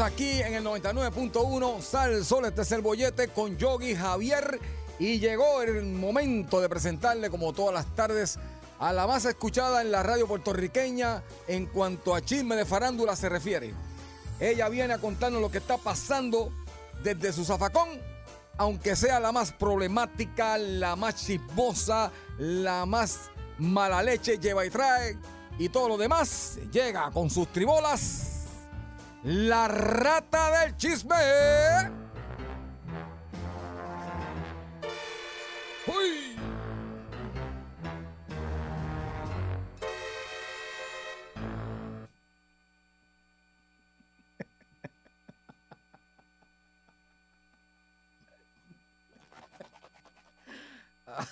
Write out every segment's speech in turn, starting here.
Aquí en el 99.1 Sal Sol, este es el bollete con Yogi Javier y llegó el momento de presentarle como todas las tardes a la más escuchada en la radio puertorriqueña en cuanto a chisme de farándula se refiere. Ella viene a contarnos lo que está pasando desde su zafacón, aunque sea la más problemática, la más chismosa, la más mala leche, lleva y trae y todo lo demás, llega con sus tribolas. La rata del chisme.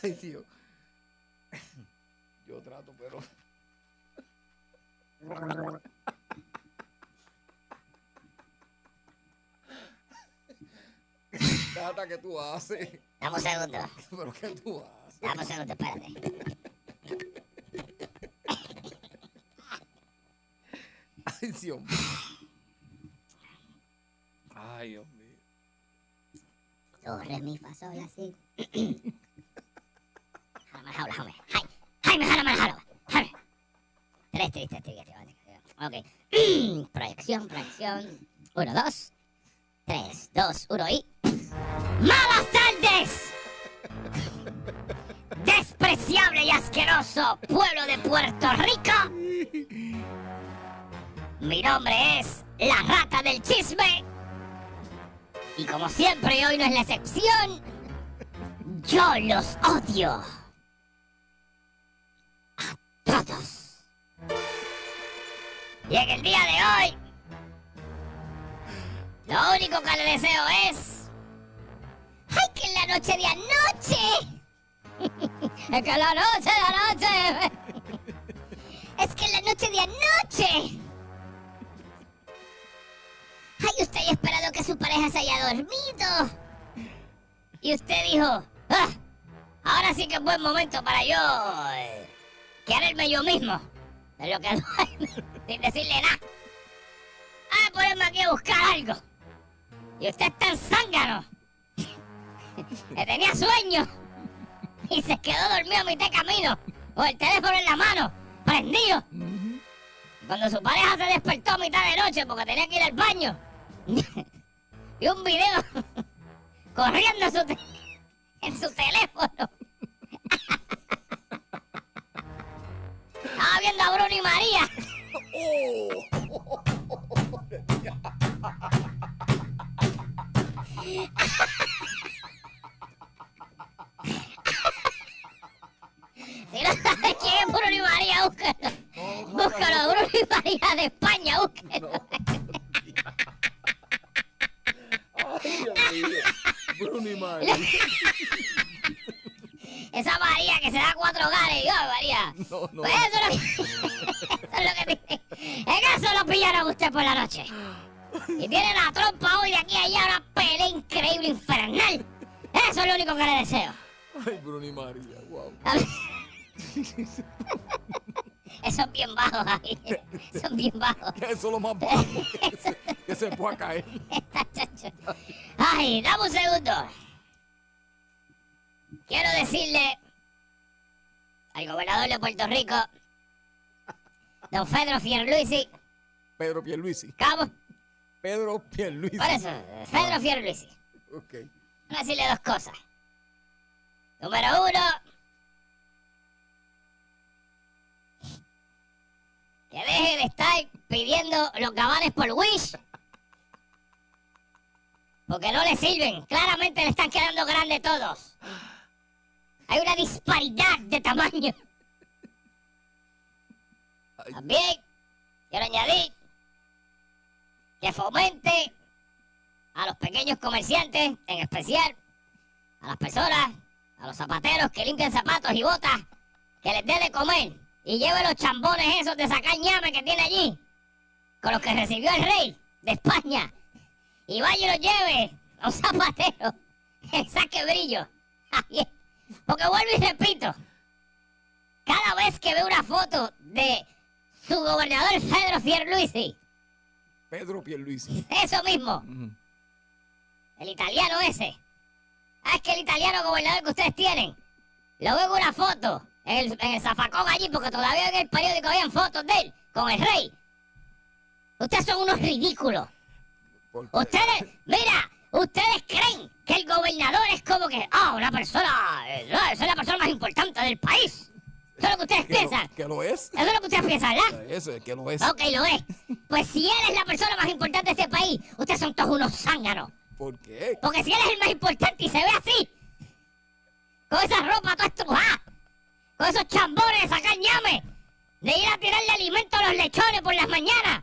Ay, Dios. Yo trato, pero. Tata, ¿qué tú haces? Dame un segundo. ¿Pero qué tú haces? Dame un segundo, espérate. Ay, Dios mío. Ay, Dios mío. Do, re, mi, fa, sol. Jálame, jaula, jálame. Ay, jálame, jálame. Jálame. Tres, tres, tres, tres, tres, tres. Ok. proyección, proyección. Uno, dos. Tres, dos, uno y... ¡Malas tardes! Despreciable y asqueroso pueblo de Puerto Rico. Mi nombre es la rata del chisme. Y como siempre, hoy no es la excepción, yo los odio. A todos. Y en el día de hoy, lo único que le deseo es... ¡Ay, que en la noche de anoche! es que en la noche de anoche... es que en la noche de anoche... Ay, usted haya esperado que su pareja se haya dormido. Y usted dijo, "Ah, ahora sí que es buen momento para yo eh, quererme yo mismo. De que duerme, sin decirle nada. Ah, ponerme aquí a buscar algo. Y usted es tan zángano. que tenía sueño. Y se quedó dormido a mitad de camino. Con el teléfono en la mano, prendido. Cuando su pareja se despertó a mitad de noche porque tenía que ir al baño. y un video corriendo en su teléfono. Estaba viendo a Bruno y María. Eso es lo más bajo que se, que se pueda caer. Ay, dame un segundo. Quiero decirle al gobernador de Puerto Rico, don Pedro Fierluisi, Pedro Pierluisi. ¿cómo? Pedro Pierluisi. Por eso, Pedro Fierluisi. Ok. Voy a decirle dos cosas. Número uno, que deje de estar pidiendo los cabales por Wish. Porque no le sirven. Claramente le están quedando grandes todos. Hay una disparidad de tamaño. También quiero añadir que fomente a los pequeños comerciantes, en especial a las personas, a los zapateros que limpian zapatos y botas, que les dé de comer y lleve los chambones esos de sacar ñame que tiene allí, con los que recibió el rey de España, y vaya y los lleve a un zapatero, que saque brillo. Ay, Porque vuelvo y repito, cada vez que veo una foto de su gobernador Pedro Fierluisi, Pedro Pierluisi. eso mismo, el italiano ese. Ah, es que el italiano gobernador que ustedes tienen. Lo veo en una foto en el, en el zafacón allí, porque todavía en el periódico habían fotos de él con el rey. Ustedes son unos ridículos. Ustedes, mira, ustedes creen que el gobernador es como que, ah, una persona, eh, es la persona más importante del país. Eso es lo que ustedes que lo, piensan. que lo es. Eso es lo que ustedes piensan, ¿verdad? Eso es que lo es. Ok, lo es. Pues si él es la persona más importante de este país, ustedes son todos unos zánganos. ¿Por qué? Porque si él es el más importante y se ve así, con esa ropa toda estrujada, con esos chambones de sacar ñame, de ir a tirarle alimento a los lechones por las mañanas,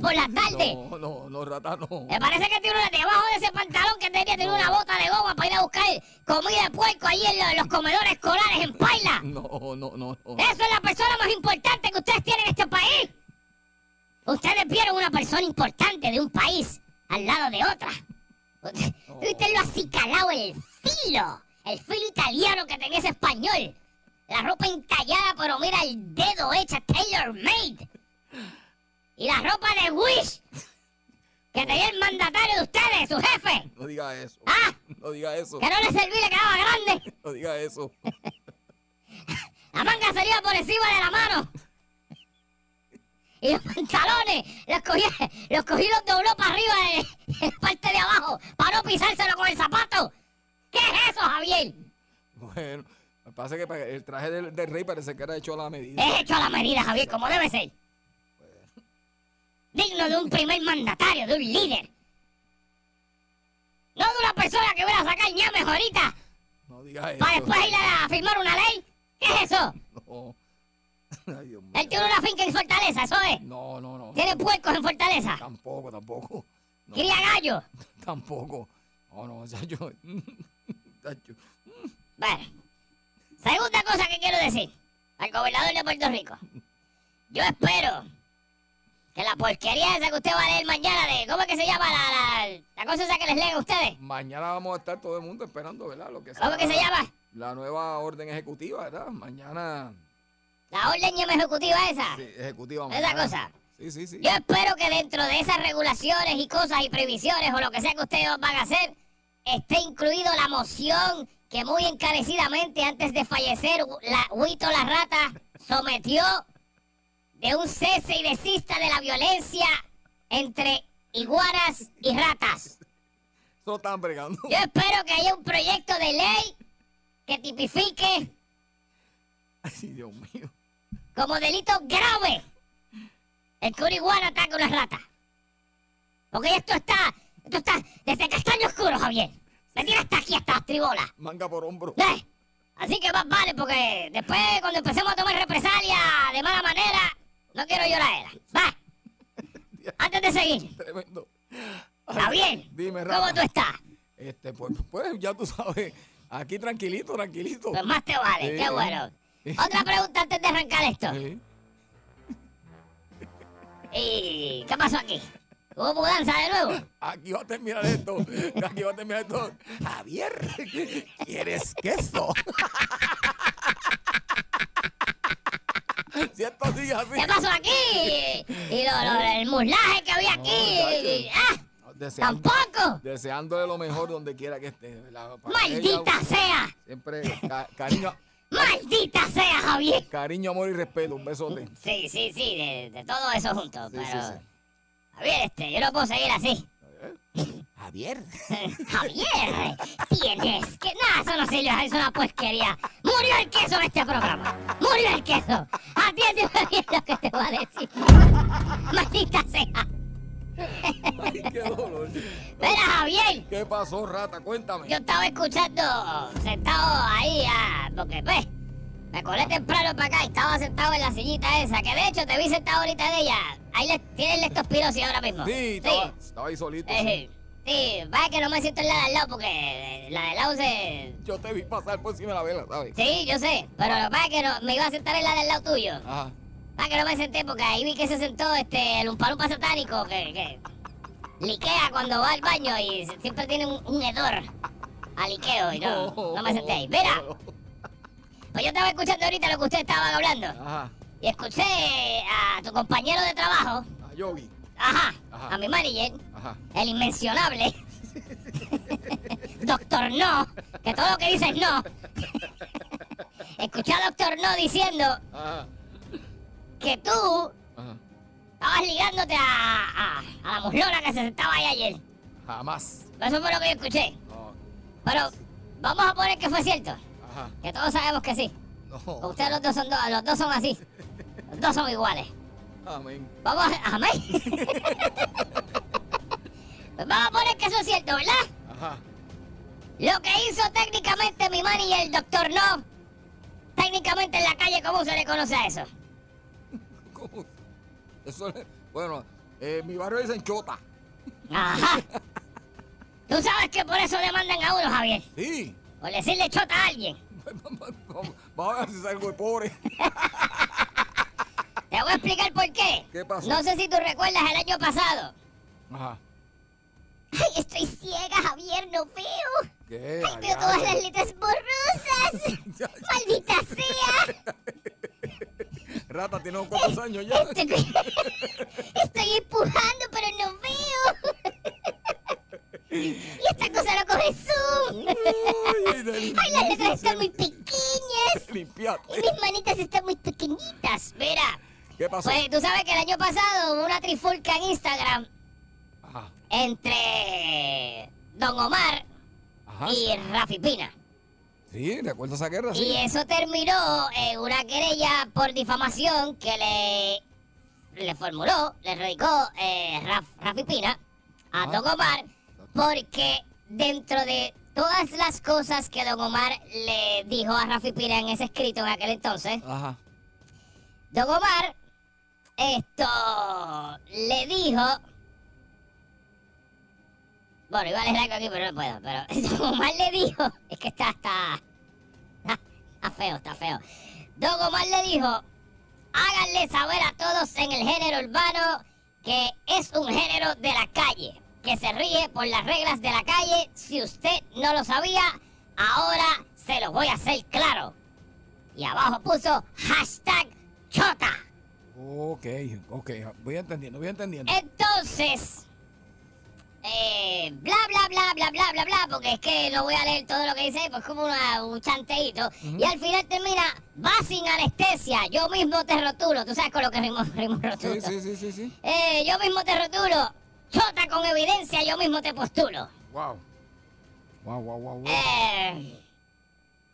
por la tarde. No, no, no, rata, no. Me parece que tiene una debajo de ese pantalón que tenía tiene una bota de goma para ir a buscar comida de puerco ahí en lo- los comedores escolares en Paila. No, no, no, no. Eso es la persona más importante que ustedes tienen en este país. Ustedes vieron una persona importante de un país al lado de otra. Usted, usted lo ha acicalado el filo. El filo italiano que tenía ese español. La ropa entallada, pero mira el dedo hecha, tailor made. Y la ropa de Wish que tenía el mandatario de ustedes, su jefe. No diga eso. Ah, No diga eso. que no le servía le quedaba grande. No diga eso. La manga salía por encima de la mano. Y los pantalones los cogí, los cogí los dobló para arriba de, de la parte de abajo para no pisárselo con el zapato. ¿Qué es eso, Javier? Bueno, me pasa que el traje del, del rey parece que era hecho a la medida. Es hecho a la medida, Javier, como debe ser. Digno de un primer mandatario, de un líder. No de una persona que viene a sacar ñames ahorita No diga eso. para después ir a firmar una ley. ¿Qué es eso? No. Ay, Dios mío. Él tiene una finca en Fortaleza, eso es. No, no, no. Tiene puercos en Fortaleza. Tampoco, tampoco. No, Cría gallo. tampoco. No, no, o sea, yo. Bueno, segunda cosa que quiero decir al gobernador de Puerto Rico. Yo espero que la porquería esa que usted va a leer mañana de, ¿cómo es que se llama la, la, la cosa esa que les leen a ustedes? Mañana vamos a estar todo el mundo esperando, ¿verdad? Lo que ¿Cómo es que se llama? La nueva orden ejecutiva, ¿verdad? Mañana. La orden ejecutiva esa. Sí, ejecutiva. Esa cosa. Sí, sí, sí. Yo espero que dentro de esas regulaciones y cosas y previsiones o lo que sea que ustedes van a hacer, esté incluido la moción que muy encarecidamente antes de fallecer la Huito la Rata sometió de un cese y desista de la violencia entre iguanas y ratas. Eso están bregando. Yo espero que haya un proyecto de ley que tipifique Ay, Dios mío. como delito grave el que una iguana ataque a una rata. Porque esto está, esto está desde castaño oscuro, Javier. Me tira hasta aquí, hasta las tribolas. Manga por hombro. ¿Eh? Así que más vale, porque después cuando empecemos a tomar represalia de mala manera, no quiero llorar. Va. Antes de seguir, Tremendo. Javier, Dime, ¿cómo Rafa. tú estás? Este, pues, pues, ya tú sabes. Aquí tranquilito, tranquilito. Pues más te vale, Sí. qué bueno. Otra pregunta antes de arrancar esto. Sí. ¿Y qué pasó aquí? ¿Hubo mudanza de nuevo? Aquí va a terminar esto. Aquí va a terminar esto. Javier, ¿quieres queso? Si esto sigue así. ¿Qué pasó aquí? Y lo, lo- el muslaje que había aquí. ¡Ah! Deseando, ¡Tampoco! deseándole lo mejor donde quiera que esté. ¡Maldita ella, sea! Siempre ca- cariño, ¡Maldita sea, Javier! cariño, amor y respeto. Un besote. Sí, sí, sí, de, de todo eso junto. Sí, pero. sí, sí. Javier, este, yo no puedo seguir así. Javier. Javier, tienes que. Nada, eso no sirve, es una porquería. Murió el queso en este programa. Murió el queso. Atiéndeme bien lo que te voy a decir. Maldita sea. Ay, qué dolor. Mira, Javier. ¿Qué pasó, rata? Cuéntame. Yo estaba escuchando, sentado ahí, ah, porque pues, me colé temprano para acá y estaba sentado en la sillita esa, que de hecho te vi sentado ahorita en ella. Ahí le, tienes leptospirosis ahora mismo. Sí, estaba, estaba ahí solito. sí. Eh, sí, vaya que no me siento en la de al lado porque la de al lado se... Yo te vi pasar por encima de la vela, ¿sabes? Sí, yo sé, pero vaya que no, me iba a sentar en la del lado tuyo. Ajá. Vaya que no me senté porque ahí vi que se sentó este, el umpalumpa satánico que, que liquea cuando va al baño y siempre tiene un, un hedor a liqueo y no, no me senté ahí. Mira, pues yo estaba escuchando ahorita lo que ustedes estaban hablando Ajá. y escuché a tu compañero de trabajo, A Yogi. ajá, Ajá. a mi manager, Ajá. el inmencionable. Doctor No, que todo lo que dice es no. Escuché a Doctor No diciendo Ajá. que tú Ajá. estabas ligándote a, a, a la muslona que se sentaba ahí ayer. Jamás. Eso fue lo que yo escuché. No. Pero vamos a poner que fue cierto. Ajá. Que todos sabemos que sí. No. Ustedes los dos son, dos- los dos son así. Los dos son iguales. Amén. Vamos a... Amén. Pues vamos a poner que eso es cierto, ¿verdad? Ajá. Lo que hizo técnicamente mi man y el doctor no. Técnicamente en la calle, ¿cómo se le conoce a eso? ¿Cómo? Eso es- Bueno, eh, mi barrio dicen chota. Ajá. Tú sabes que por eso demandan a uno, Javier. Sí. Por decirle chota a alguien. Vamos a ver si salgo de pobre. Te voy a explicar por qué. ¿Qué pasó? No sé si tú recuerdas el año pasado. Ajá. Ay, estoy ciega, Javier, no veo. ¿Qué? Ay, veo todas las letras borrosas. Maldita sea. Rata, tiene unos cuantos años ya. Estoy, estoy empujando, pero no veo. Y esta cosa no coge zoom. Ay, las letras están muy pequeñas. Limpiate. Y mis manitas están muy pequeñitas. Mira, ¿Qué pasó? pues tú sabes que el año pasado hubo una trifulca en Instagram Ajá. entre Don Omar Ajá. y Rafi Pina. Sí, recuerdo esa guerra, sí. Y eso terminó en una querella por difamación que le, le formuló, le radicó eh, Raf- Rafi Pina a. Don Omar porque dentro de todas las cosas que Don Omar le dijo a Rafi Pina en ese escrito en aquel entonces, Ajá. Don Omar esto le dijo bueno iba a leer algo aquí pero no puedo pero Don Omar le dijo es que está está está feo está feo Don Omar le dijo háganle saber a todos en el género urbano que es un género de la calle que se ríe por las reglas de la calle si usted no lo sabía ahora se lo voy a hacer claro y abajo puso hashtag chota. Ok, ok. Voy entendiendo, voy entendiendo. Entonces, eh, bla, bla, bla, bla, bla, bla, bla, porque es que no voy a leer todo lo que dice, pues como una- un chanteíto. Y al final termina, va sin anestesia, yo mismo te rotulo. Tú sabes con lo que rimo, rimo rotulo. Sí, sí, sí, sí, sí. Eh, yo mismo te rotulo. Con evidencia, yo mismo te postulo. Wow. Wow, wow, wow, wow. Eh,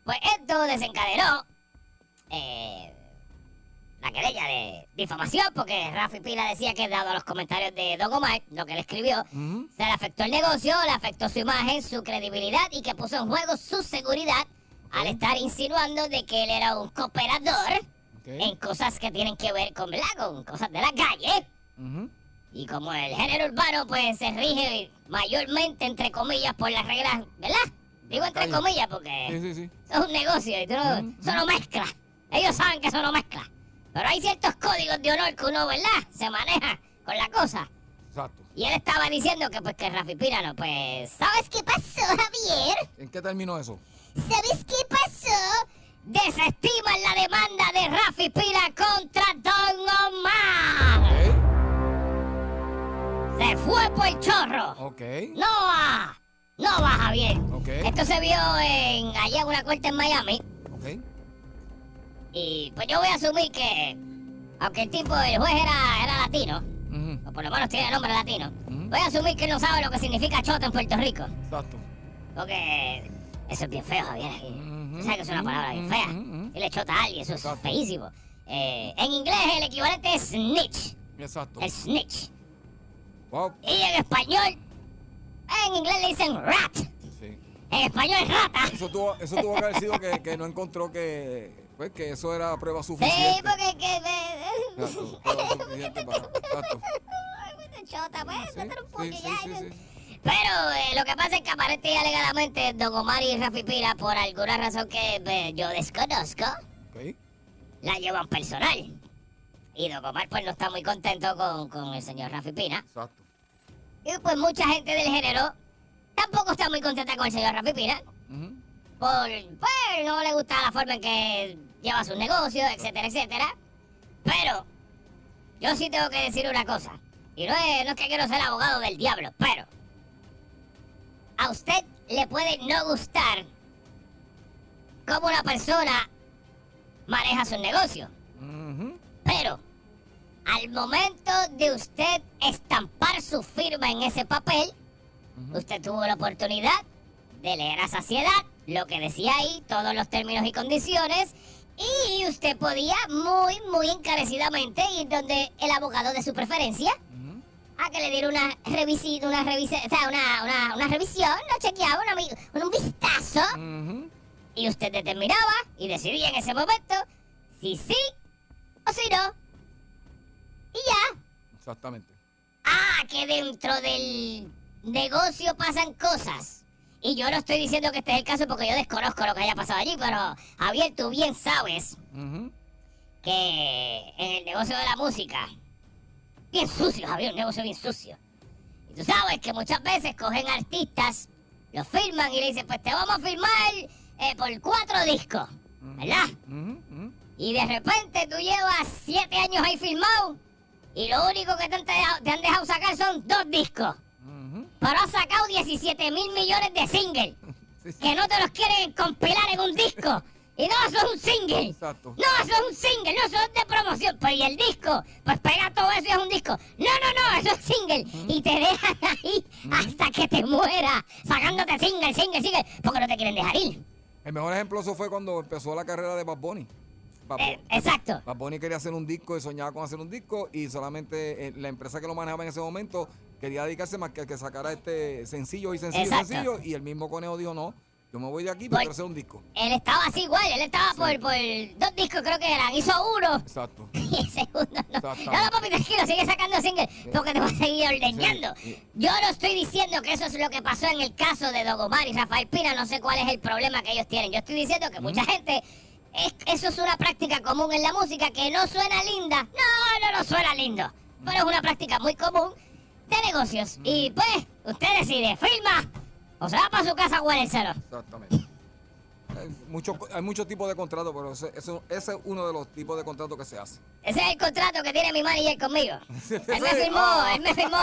pues esto desencadenó eh, la querella de difamación porque Rafi Pina decía que dado a los comentarios de Don Omar, lo que él escribió, se le afectó el negocio, le afectó su imagen, su credibilidad y que puso en juego su seguridad al estar insinuando de que él era un cooperador Ok. en cosas que tienen que ver con, con cosas de la calle. Ujú. Y como el género urbano pues se rige mayormente entre comillas por las reglas, ¿verdad? Digo entre calle. comillas porque sí, sí. eso es un negocio y tú no, Mm, eso no mezcla. Ellos saben que eso no mezcla. Pero hay ciertos códigos de honor que uno, ¿verdad? Se maneja con la cosa. Exacto. Y él estaba diciendo que pues que Rafi Pina no, pues... ¿Sabes qué pasó, Javier? ¿En qué terminó eso? ¿Sabes qué pasó? Desestiman la demanda de Rafi Pina contra Don Omar. Se fue por el chorro. Ok. No va. No va, Javier. Esto se vio en allá en una corte en Miami. Ok. Y pues yo voy a asumir que, aunque el tipo, el juez era, era latino, o por lo menos tiene nombre latino, voy a asumir que no sabe lo que significa chota en Puerto Rico. Exacto. Porque eso es bien feo, Javier. aquí. Ujú. ¿Sabes que es una palabra bien fea? Y le chota a alguien, eso es Exacto. feísimo. Eh, en inglés el equivalente es snitch. Exacto. El snitch. Y en español, en inglés le dicen rat. Sí. En español es rata. Eso tuvo, eso tuvo que haber sido que, que no encontró que, pues, que eso era prueba Sí, suficiente. porque que Exacto, prueba suficiente para. Exacto. me... Chota, pues, Sí, métele un poco sí, y sí, ya, sí, ya. sí. Pero eh, lo que pasa es que aparente y alegadamente Don Omar y Rafi Pina, por alguna razón que eh, yo desconozco, la llevan personal. Y Don Omar pues no está muy contento con, con el señor Rafi Pina. Exacto. Y pues mucha gente del género tampoco está muy contenta con el señor Rafi Pina. Por, pues no le gusta la forma en que lleva sus negocios, etcétera, etcétera. Pero yo sí tengo que decir una cosa. Y no es, no es que quiero ser abogado del diablo, pero a usted le puede no gustar cómo una persona maneja su negocio. Pero al momento de usted estampar su firma en ese papel, usted tuvo la oportunidad de leer a saciedad lo que decía ahí, todos los términos y condiciones, y usted podía muy, muy encarecidamente ir donde el abogado de su preferencia a que le diera una revisita, una o sea, una, una, una revisión, lo chequeaba, una un vistazo, y usted determinaba y decidía en ese momento si sí o si no. Y ya. Exactamente. Ah, que dentro del negocio pasan cosas. Y yo no estoy diciendo que este es el caso porque yo desconozco lo que haya pasado allí, pero Javier, tú bien sabes que en el negocio de la música, bien sucio, Javier, un negocio bien sucio. Y tú sabes que muchas veces cogen artistas, los firman y le dicen, pues te vamos a firmar eh, por cuatro discos, ¿verdad? Y de repente tú llevas siete años ahí filmado y lo único que te han, dejado- te han dejado sacar son dos discos. Ujú. Pero has sacado 17 mil millones de singles Sí, sí. que no te los quieren compilar en un disco. Y no, eso es un single. Exacto. No, eso es un single, no, eso es de promoción. Pues y el disco, pues pega todo eso y es un disco. No, no, no, eso es single. Y te dejan ahí hasta que te mueras, sacándote single, single, single, porque no te quieren dejar ir. El mejor ejemplo eso fue cuando empezó la carrera de Bad Bunny. Eh, exacto. Bad Bunny quería hacer un disco y soñaba con hacer un disco y solamente eh, la empresa que lo manejaba en ese momento quería dedicarse más que a que sacara este sencillo y sencillo y sencillo y el mismo Conejo dijo no, yo me voy de aquí para hacer un disco. Él estaba así igual, él estaba por, por dos discos creo que eran. Hizo uno Exacto. y el segundo no. No, no, papi, tranquilo, sigue sacando single porque te va a seguir ordeñando. Sí, sí. Yo no estoy diciendo que eso es lo que pasó en el caso de Dogomar y Rafael Pina, no sé cuál es el problema que ellos tienen. Yo estoy diciendo que mucha gente, es- eso es una práctica común en la música que no suena linda. No, no, no suena lindo. Pero es una práctica muy común de negocios. Y pues, usted decide, firma o se va para su casa a. Exactamente. Hay muchos hay tipos de contratos, pero ese, ese es uno de los tipos de contratos que se hace. Ese es el contrato que tiene mi manager conmigo. Él me firmó, ah. él me firmó,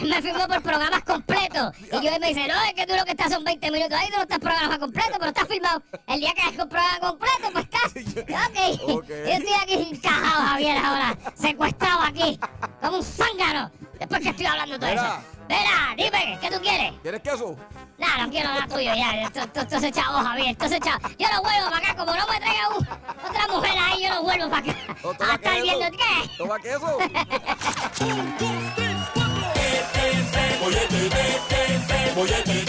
él me firmó por programas completos. Y yo él me dice, no, es que tú lo que estás son 20 minutos ahí, tú no estás programa completo, pero estás firmado. El día que hagas un programa completo, pues estás. Ok. Ok. Yo estoy aquí encajado, Javier, ahora, secuestrado aquí, como un zángano. ¿Después que estoy hablando todo Mira. eso? Mira, dime, ¿qué tú quieres? ¿Quieres queso? No, no quiero nada tuyo ya. Entonces, chavo, Javier, entonces, chavo. Yo no vuelvo para acá, como no me traiga otra mujer ahí, yo no vuelvo ah, para acá. No, a estar viendo qué. Toma queso. bollete, bollete.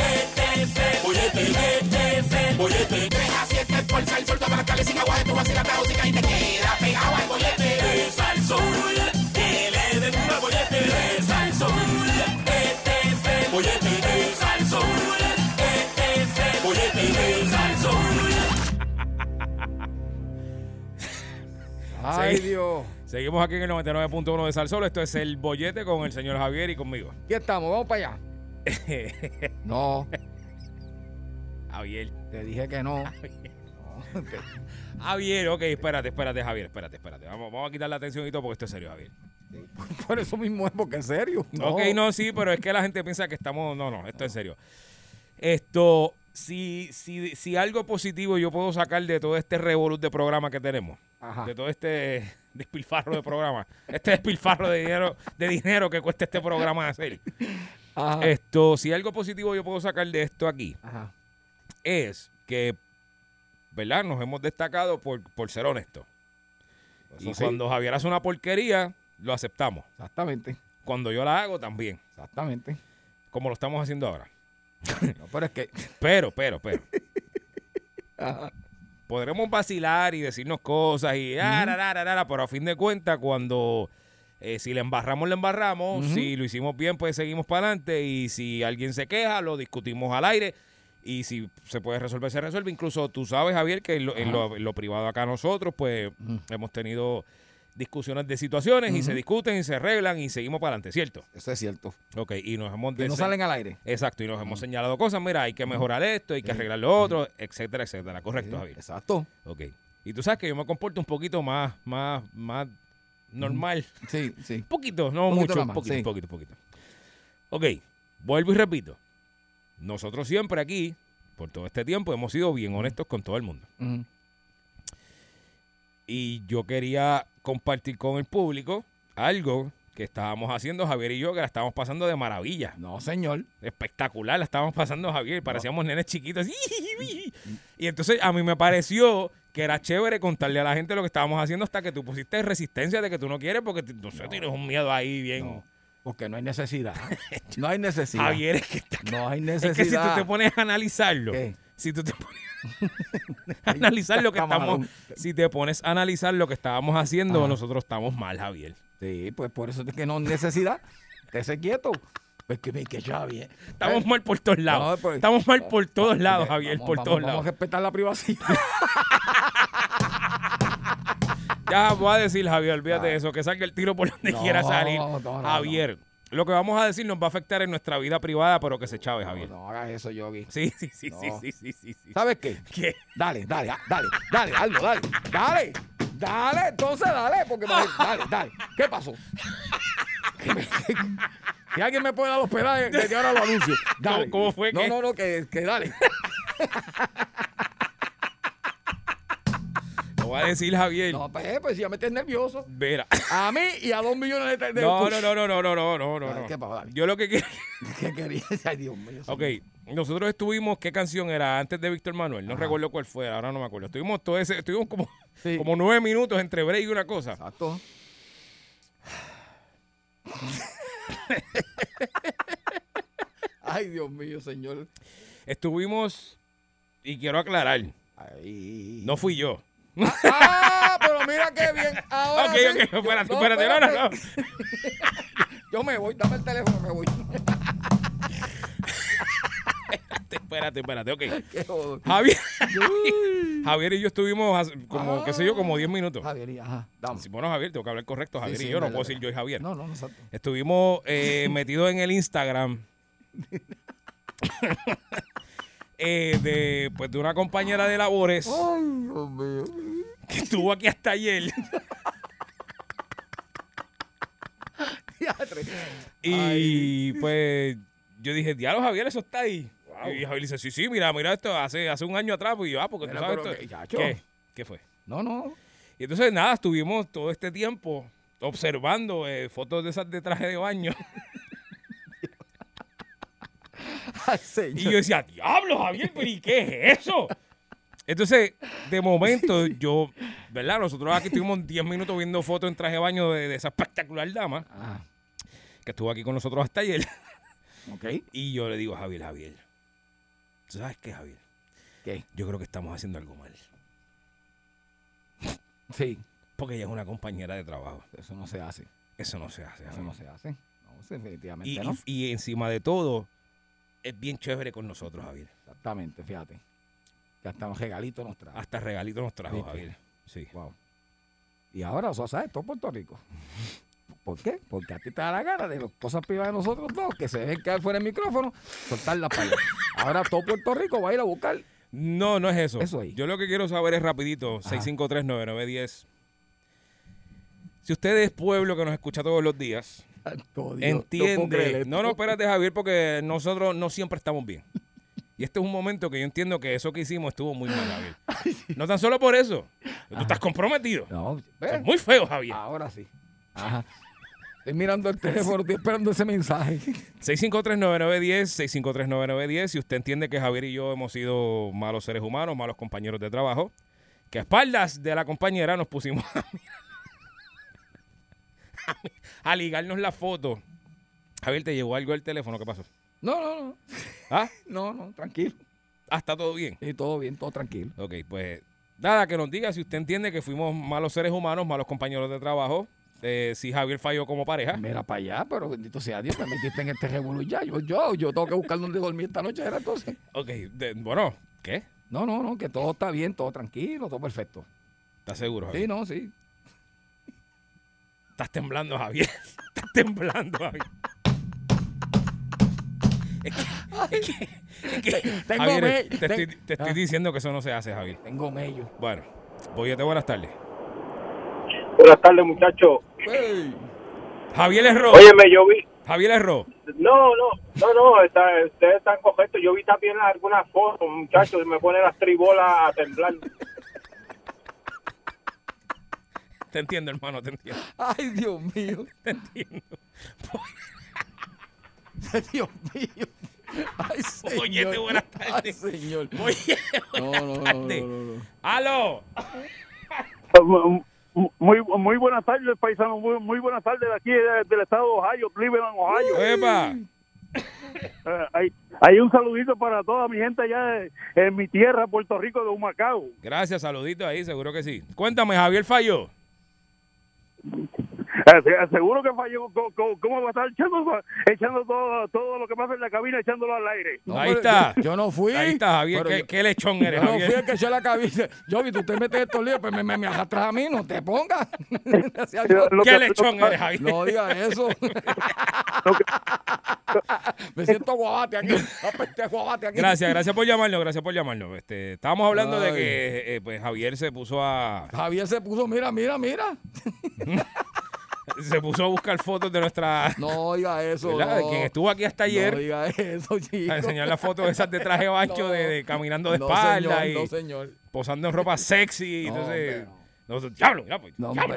Ay. Dios. Seguimos aquí en el 99.1 de Salsolo. Esto es El Bollete con el señor Javier y conmigo. Aquí estamos, vamos para allá. No, Javier. te dije que no. No, Javier, ok, espérate, espérate, Javier, espérate, espérate. Vamos, vamos a quitar la atención y todo porque esto es serio, Javier. Por eso mismo es porque en serio. No. Ok, no, sí, pero es que la gente piensa que estamos. No, no, esto es serio. Esto, si, si, si algo positivo yo puedo sacar de todo este revolut de programa que tenemos, Ajá. de todo este despilfarro de programa, este despilfarro de dinero, de dinero que cuesta este programa hacer. Ajá. Esto, si algo positivo yo puedo sacar de esto aquí, Ajá. es que, ¿verdad? Nos hemos destacado por, por ser honestos. Eso Y sí. cuando Javier hace una porquería, lo aceptamos. Exactamente. Cuando yo la hago, también. Exactamente. Como lo estamos haciendo ahora. No, pero es que. Pero, pero, pero. Ajá. Podremos vacilar y decirnos cosas y ah, ra, ra, ra, ra, pero a fin de cuentas, cuando eh, si le embarramos, le embarramos. Si lo hicimos bien, pues seguimos para adelante. Y si alguien se queja, lo discutimos al aire. Y si se puede resolver, se resuelve. Incluso tú sabes, Javier, que en lo, en lo- en lo privado acá nosotros, pues hemos tenido discusiones de situaciones y se discuten y se arreglan y seguimos para adelante, ¿cierto? Eso es cierto. Ok, y nos hemos Que no salen al aire. Exacto, y nos hemos señalado cosas, mira, hay que mejorar esto, hay que arreglar lo otro, etcétera, etcétera. Correcto, Javier. Exacto. Ok. Y tú sabes que yo me comporto un poquito más, más, más normal. Sí, sí. Un poquito, no poquito mucho, un poquito, sí. un poquito, un poquito. Ok, vuelvo y repito. Nosotros siempre aquí, por todo este tiempo, hemos sido bien honestos con todo el mundo. Ujú. Y yo quería compartir con el público algo que estábamos haciendo Javier y yo, que la estábamos pasando de maravilla. No, señor. espectacular, la estábamos pasando Javier, parecíamos nenes chiquitos. Y entonces a mí me pareció que era chévere contarle a la gente lo que estábamos haciendo hasta que tú pusiste resistencia de que tú no quieres porque no sé, tienes un miedo ahí bien. No. Porque no hay necesidad. No hay necesidad. Javier, es que, está- No hay es necesidad. que si tú te pones a analizarlo, ¿Qué? si tú te pones analizar lo que estamos, si te pones a analizar lo que estábamos haciendo, Ajá. nosotros estamos mal, Javier. Sí, pues por eso es que no hay necesidad. Estése quieto. Pues que que ya bien. Estamos mal por todos lados. No, pues- estamos mal por todos lados, Porque Javier, vamos- por vamos- todos Vamos a lados. respetar la privacidad. Ya voy a decir, Javier, olvídate de eso, que salga el tiro por donde. No, quiera salir. no, Javier, lo que vamos a decir nos va a afectar en nuestra vida privada, pero que se chave, No, Javier. no hagas eso, Yogi. Sí, sí, sí, No. sí, sí, sí, sí, sí. ¿Sabes qué? ¿Qué? Dale, dale, ah, dale, dale, Aldo, dale, dale, dale, entonces dale, porque me- dale, dale. ¿Qué pasó? Si alguien me puede dar los pedales, desde ahora lo anuncio. Dale. ¿Cómo- cómo fue No, que- no, no, que, que dale. Voy a decir, Javier. No, pues, pues si ya me tienes nervioso. Verá. A mí y a dos millones de... de No, no, no, no, no, no, no, no, no. ¿qué pasó? Dale. Yo lo que quiero. ¿Qué querías? Ay, Dios mío. Ok, nosotros estuvimos, ¿qué canción era antes de Víctor Manuel? No Ajá. recuerdo cuál fue, ahora no me acuerdo. Estuvimos todo ese, estuvimos como, Sí. como nueve minutos entre break y una cosa. Exacto. Ay, Dios mío, señor. Estuvimos, y quiero aclarar, Ay. no fui yo. Ah, pero mira qué bien. Ahora ok, sí. ok, espérate, No, espérate, no, no, no. Yo me voy, dame el teléfono, me voy. Espérate, espérate, ok. Qué jodo. Javier, Javier y yo estuvimos como, qué sé yo, como 10 minutos. Javier, y- ajá, dame. Sí, bueno, Javier, tengo que hablar correcto, Javier Sí, y yo, no puedo decir yo y Javier. No, no, no, exacto. Estuvimos eh, metidos en el Instagram eh, de, pues, de una compañera de labores Ay, Dios mío. que estuvo aquí hasta ayer. Y pues yo dije, diablo Javier, eso está ahí. Y Javier dice, sí, sí, mira, mira esto, hace, hace un año atrás, pues y yo, ah, porque Mira, tú sabes esto. que, chacho. ¿Qué? ¿Qué fue? No, no. Y entonces nada, estuvimos todo este tiempo observando eh, fotos de esas de traje de baño. Ay, Y yo decía, diablo, Javier, pero ¿y qué es eso? Entonces, de momento, yo, ¿verdad? Nosotros aquí estuvimos 10 minutos viendo fotos en traje de baño de, de esa espectacular dama Ah, que estuvo aquí con nosotros hasta ayer. ok. Y yo le digo a Javier, Javier, ¿tú sabes qué, Javier? ¿Qué? Yo creo que estamos haciendo algo mal. Sí. Porque ella es una compañera de trabajo. Eso no se hace. Eso no se hace. Eso no se hace. No, definitivamente y, no. y- y encima de todo, es bien chévere con nosotros, Javier. Exactamente, fíjate. Que hasta un regalito nos trae. Hasta regalito nos trajo, ¿Viste? Javier. Sí. Wow. Y ahora eso sabes todo Puerto Rico. ¿Por qué? Porque a ti te da la gana de las cosas privadas de nosotros dos, que se dejen caer fuera del micrófono, soltarlas para allá. Ahora todo Puerto Rico va a ir a buscar. No, no es eso. Eso ahí. Yo lo que quiero saber es rapidito, 6539910. Si usted es pueblo que nos escucha todos los días, Santo Dios, puedo entiende. No, no, espérate, Javier, porque nosotros no siempre estamos bien. Y este es un momento que yo entiendo que eso que hicimos estuvo muy mal, Javier. No tan solo por eso. Tú estás comprometido. No, es muy feo, Javier. ahora sí. Ajá. Estoy mirando el teléfono, estoy esperando ese mensaje. 6539910, 6539910. Si usted entiende que Javier y yo hemos sido malos seres humanos, malos compañeros de trabajo, que a espaldas de la compañera nos pusimos a, a ligarnos la foto. Javier, ¿te llegó algo el teléfono? ¿Qué pasó? No, no, no. ¿Ah? No, no, tranquilo. Ah, está todo bien. Y todo bien, todo tranquilo. Ok, pues nada, que nos diga si usted entiende que fuimos malos seres humanos, malos compañeros de trabajo, eh, si Javier falló como pareja. Mira para allá, pero bendito sea Dios, me metiste en este revolú ya. Yo, yo, yo tengo que buscar dónde dormir esta noche, era entonces. Ok, de- bueno, ¿qué? No, no, no, que todo está bien, todo tranquilo, todo perfecto. ¿Estás seguro, Javier? Sí, no, sí. Estás temblando, Javier. Estás temblando, Javier. Es que, es que, es que- Tengo Javier, te, estoy, te estoy Ah. diciendo que eso no se hace, Javier. Tengo mello. Bueno, Boyete, buenas tardes. Buenas tardes, muchachos. Ey. Javier Erro. Óyeme, yo vi. Javier Erro. No, no, no, no, está, ustedes están correctos. Yo vi también algunas fotos, muchachos, y me pone las tribolas a temblar. Te entiendo, hermano, te entiendo. Ay, Dios mío. Te entiendo. Dios mío. Ay, señor. Boyete, buenas Ay, tardes. señor. Oye, No, buenas no, no, tardes. no, no, no. ¡Aló! Muy, muy buenas tardes, paisano. Muy, muy buenas tardes de aquí de- del estado de Ohio, Cleveland, Ohio. ¡Epa! Eh, hay, hay un saludito para toda mi gente allá de- en mi tierra, Puerto Rico, de Humacao. Gracias, saludito ahí, seguro que sí. Cuéntame, Javier falló. Eh, se- Seguro que falló. ¿Cómo, cómo- va a estar echando, echando todo, todo lo que pasa en la cabina, echándolo al aire? No, Ahí pero está. Yo, no fui. Ahí está, Javier. pero ¿Qué, yo- qué lechón eres, Yo no fui Javier? el que echó la cabeza. Yo vi, tú te metes estos líos, pues me, me, me arrastras a mí, no te pongas. ¿Qué que- lechón lo- eres, Javier? No digas eso. me siento guabate aquí. Guabate aquí. Gracias, gracias por llamarnos, gracias por llamarnos. Este, estábamos hablando de que eh, pues Javier se puso a Javier se puso, mira, mira, mira. Se puso a buscar fotos de nuestra No diga eso. no. quien estuvo aquí hasta No ayer diga eso, chico. a enseñar las fotos esas de traje bacho No. de, de caminando de No, espalda señor, y no, señor. posando en ropa sexy. No, entonces, no. diablo, ya, pues, No, diablo,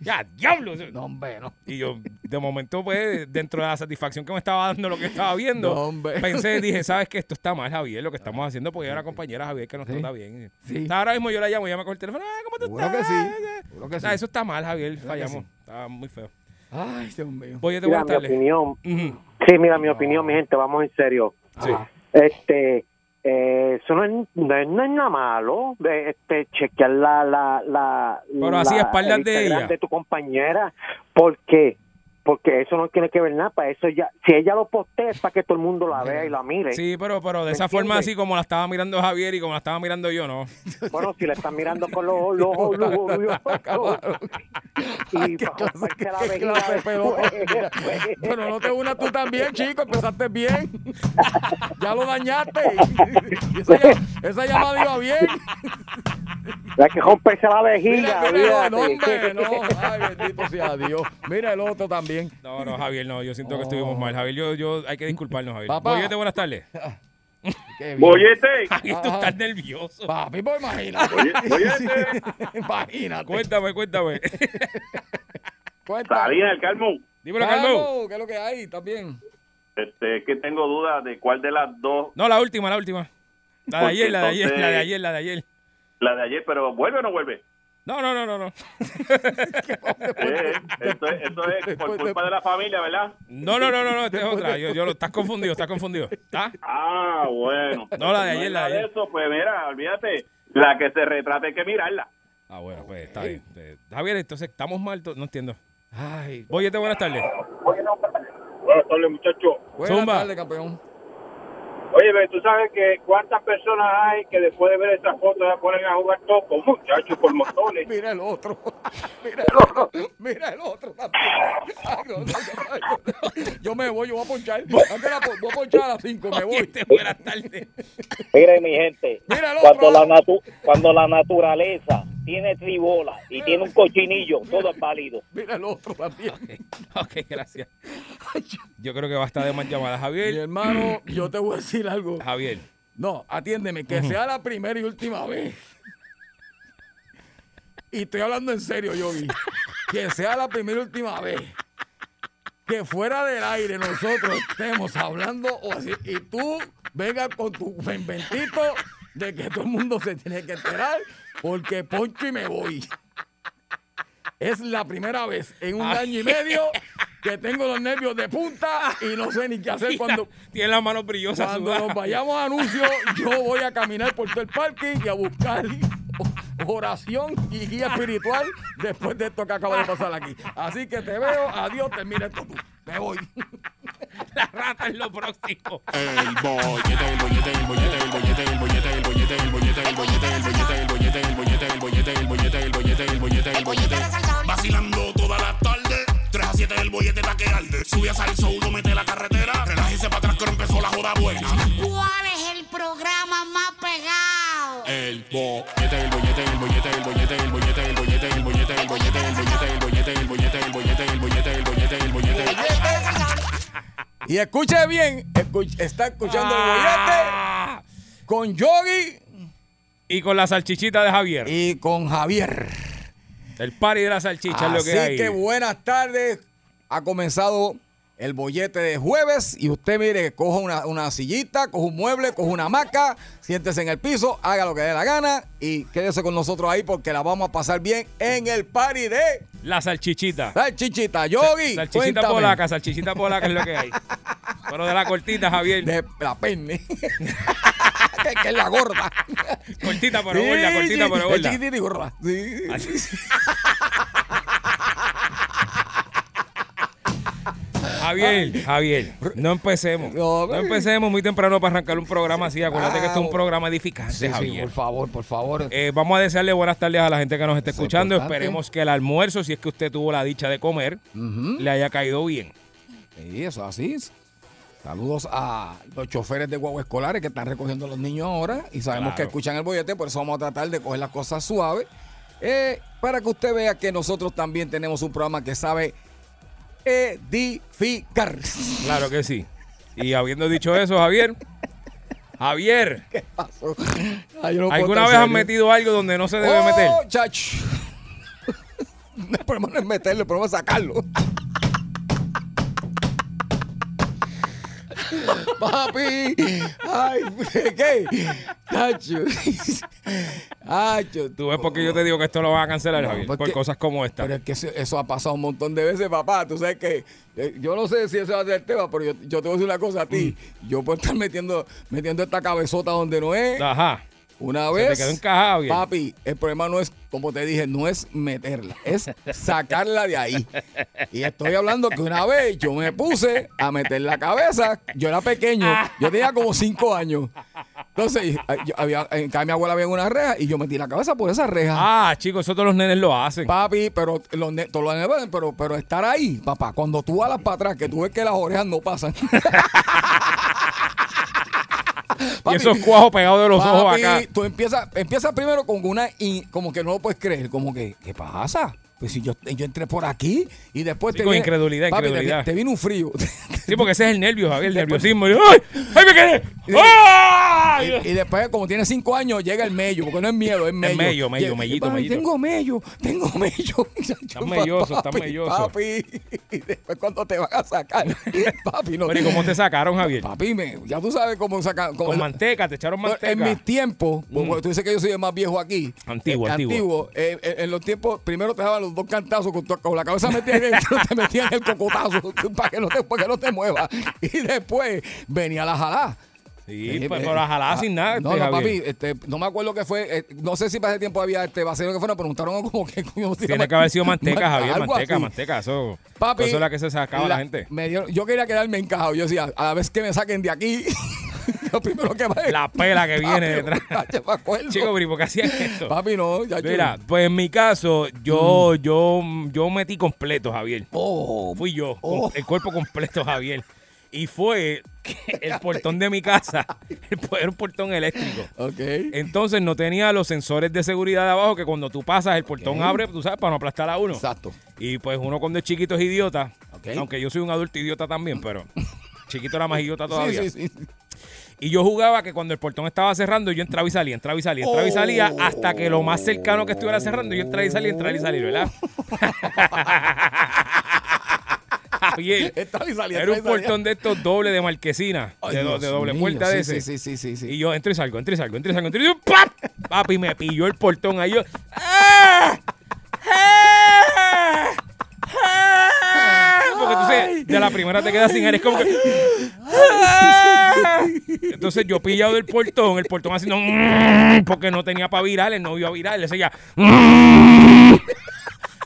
ya, diablo. No, hombre, no. Y yo, de momento, pues, dentro de la satisfacción que me estaba dando lo que estaba viendo, No, hombre. pensé, dije, ¿sabes qué? Esto está mal, Javier, lo que estamos haciendo, porque hay una compañera, Javier, que nos Sí. trata bien. Sí. Ahora mismo yo la llamo, ella me coge el teléfono, ah, ¿cómo tú Seguro estás? que sí, seguro que sí. Eso está mal, Javier, que fallamos. Está muy feo. Ay, Dios mío. Oye, te Mira, mi opinión. Sí, mira, mi opinión, mi gente, vamos en serio. Sí. Este, eh, eso no es, no es, no es nada malo, de, este, chequear la, la, la, Pero así la- a espaldas el de ella. de tu compañera. ¿Por qué? Porque eso no tiene que ver nada, para eso ya, si ella lo postea es para que todo el mundo la vea y la mire. Sí, pero, pero de ¿Me esa forma así como la estaba mirando Javier y como la estaba mirando yo, ¿no? Bueno, si la están mirando con los ojos los ojos y. Pero no te unas tú también, chico. Empezaste bien. Ya lo dañaste. Esa, esa llamada iba bien. Hay que romperse la vejiga. Mira, mira, no, hombre, no. Ay, bendito sea Dios. Mira el otro también. No, no, Javier, no, yo siento que estuvimos mal. Javier, yo, yo, hay que disculparnos, Javier. Papá. Boyete, buenas tardes. Bollete, Javier, tú estás nervioso. Papi, pues imagínate. bollete. imagínate. Cuéntame, cuéntame. Cuéntame. Salina del Carmo. Dímelo. Vamos, ¿Qué es lo que hay también? Este, que tengo dudas de cuál de las dos, No, la última, la última. La de ayer, la de ayer, la de ayer, la de ayer. La de ayer, pero ¿vuelve o no vuelve? No, no, no, no, no. Eh, esto, es, esto es por culpa de la familia, ¿verdad? No, no, no, no, no, esta es otra. Yo, yo lo, estás confundido, estás confundido. ¿Está? Ah, bueno. No, la de ayer, la de ayer. eso, pues mira, olvídate. La que se retrate hay que mirarla. Ah, bueno, pues está bien. Eh, Javier, entonces estamos mal, no entiendo. Ay, Boyete, buenas tardes. Buenas tardes, muchachos. buenas Zumba. tardes, campeón. Oye, tú sabes que cuántas personas hay que después de ver esa foto se ponen a jugar toco, muchachos, por montones. Mira el otro. Mira el otro. Mira el otro también. Ay, no, no, no, no. Yo me voy, yo voy a ponchar. Antes la po- voy a ponchar a las 5, me voy. Buenas tardes. Mire, mi gente, Mira el cuando otro. la, natu- cuando la naturaleza tiene tribola y tiene un cochinillo, todo es válido. Mira el otro también. Ok, gracias. Yo creo que basta de más llamadas, Mi Javier. hermano, yo te voy a decir algo. Javier. No, atiéndeme, que sea la primera y última vez. Y estoy hablando en serio, Yogi. Que sea la primera y última vez. Que fuera del aire nosotros estemos hablando o así, y tú vengas con tu inventito de que todo el mundo se tiene que enterar porque poncho y me voy. Es la primera vez en un año y medio que tengo los nervios de punta y no sé ni qué hacer cuando, Tiene las manos brillosas. cuando nos vayamos a anuncios, yo voy a caminar por todo el parque y a buscar oración y guía espiritual después de esto que acaba de pasar aquí. Así que te veo, adiós, termina esto tú. Me voy. La rata es lo próximo. El bollete, el bollete, el bollete, el bollete, el bollete, el bollete, el bollete, el bollete, el bollete, el bollete, el bollete, el bollete, el bollete, el bollete, el bollete, el bollete. Vacilando toda la tarde, 3 a 7 el bollete está que arde. Sube a salso, uno mete la carretera, relájese para atrás que empezó la joda buena. ¿Cuál es el programa más pegado? El bollete, el bollete, el bollete, el bollete, el bollete, el bollete, el bollete, el bollete, el bollete, el bollete, el bollete, el bollete, el bollete, el bollete, el bollete. Y escuche bien, está escuchando el Ah. bollete con Yogi Y con la salchichita de Javier. y con Javier. El party de la salchicha es lo Así que hay. que buenas tardes. Ha comenzado el bollete de jueves y usted mire, coja una, una sillita, coja un mueble, coja una hamaca, siéntese en el piso, haga lo que dé la gana y quédese con nosotros ahí porque la vamos a pasar bien en el party de La salchichita. Salchichita. Yogi, Salchichita cuéntame. polaca, salchichita polaca es lo que hay. Pero de la cortita, Javier. De la penne. que, que es la gorda. Cortita pero Sí, gorda, cortita sí, pero es gorda. chiquitita y gorda. Sí. Así- Javier, Javier, no empecemos. No, empecemos muy temprano para arrancar un programa así. Acuérdate Ah, que esto es un programa edificante, Sí, sí, Javier. por favor, por favor. Eh, vamos a desearle buenas tardes a la gente que nos está es escuchando. Esperemos que el almuerzo, si es que usted tuvo la dicha de comer, le haya caído bien. Sí, eso así es. Saludos a los choferes de guagua escolares que están recogiendo a los niños ahora y sabemos Claro. que escuchan el bollete, por eso vamos a tratar de coger las cosas suaves eh, para que usted vea que nosotros también tenemos un programa que sabe edificar. Claro que sí. Y habiendo dicho eso, Javier, Javier, Pasó. Ay, yo no puedo ¿alguna vez has serio. metido algo donde no se debe oh, meter? chach. el problema no es meterlo, el problema es sacarlo. Papi, ay, ¿qué? Tacho. Tacho. Tú ves por qué yo te digo que esto lo van a cancelar, No, Javier, porque- por cosas como esta. Pero es que eso, eso ha pasado un montón de veces, papá. Tú sabes que eh, yo no sé si ese va a ser el tema, pero yo, yo te voy a decir una cosa a ti. Mm. Yo puedo estar metiendo, metiendo esta cabezota donde no es. Ajá. Una Se vez. te quedó encajado bien. Papi, el problema no es, como te dije, no es meterla, es sacarla de ahí. Y estoy hablando que una vez yo me puse a meter la cabeza. Yo era pequeño, yo tenía como cinco años. Entonces, yo había, en casa de mi abuela había una reja y yo metí la cabeza por esa reja. Ah, chicos, eso todos los nenes lo hacen. Papi, pero los ne- todos los nenes, pero, pero estar ahí, papá, cuando tú alas para atrás, que tú ves que las orejas no pasan. y esos cuajos pegados de los ojos acá. Tú empiezas, empiezas primero con una, in- como que no lo puedes creer, como que, ¿qué pasa? Pues si yo, yo entré por aquí y después Sí, te con viene- incredulidad, papi, incredulidad. Te, vino un frío. Sí, porque ese es el nervio, Javier, el Después- nerviosismo. Y, ¡Ay! ¡Ay, me quedé! ¡Ay! y, y después, como tiene cinco años, llega el mello, porque no es miedo, es mello. mello, mello, Llega- mellito, mellito. Tengo mello, tengo mello. Están melloso, están melloso. Papi, y después cuando te van a sacar, papi, no. Pero ¿y cómo te sacaron, Javier? Papi, me, ya tú sabes cómo sacar. cómo- Con manteca, te echaron manteca. En mis tiempos, porque tú dices que yo soy el más viejo aquí. Antiguo, Eh, antiguo. eh, en los tiempos, primero te daban los dos cantazos con, tu- con la cabeza metida dentro, te metían el cocotazo para que no te, para que no te muevas. Y después venía la jalá. Sí, Eh, pues eh, la jalada ah, sin nada. No, este, no, papi, este, no me acuerdo qué fue. eh, no sé si para ese tiempo había este vacío que fue, nos preguntaron como que. coño, se Tiene llama- que haber sido manteca, Javier, manteca, así. manteca. Eso, Papi, eso es la que se sacaba la, gente. me dieron- yo quería quedarme encajado. Yo decía, a la vez que me saquen de aquí, lo primero que va La pela que viene detrás. Me. Chico, pero ¿y ¿por qué hacías esto? Papi, no. ya yo- Mira, pues en mi caso, yo, yo, yo metí completo, Javier. Mm. Oh, Fui yo, Oh. el cuerpo completo, Javier. Y fue que el portón de mi casa era un portón eléctrico. Entonces no tenía los sensores de seguridad de abajo que cuando tú pasas el portón abre, tú sabes, para no aplastar a uno. Exacto. Y pues uno cuando es chiquito es idiota. Aunque yo soy un adulto idiota también, pero chiquito era más idiota todavía. Sí, sí, sí. Y yo jugaba que cuando el portón estaba cerrando, yo entraba y salía, entraba y salía, entraba y salía, Oh. hasta que lo más cercano que estuviera cerrando, yo entraba y salía, entraba y salía, ¿verdad? Javier, Entraba y salía, era un portón de estos doble de marquesina, Ay, de, do- de doble mío, puerta de sí, ese. Sí, sí, sí, sí. Y yo entro y salgo, entro y salgo, entro y salgo, entro y salgo, ¡pap! Papi, me pilló el portón ahí. Yo, ¡ah! ¡Ah! ¡Ah! Porque tú sabes, de la primera te quedas sin aire, es como que. Entonces yo pillado del portón, el portón haciendo. mm, Porque no tenía para virar, el novio a virar, le seguía. mm,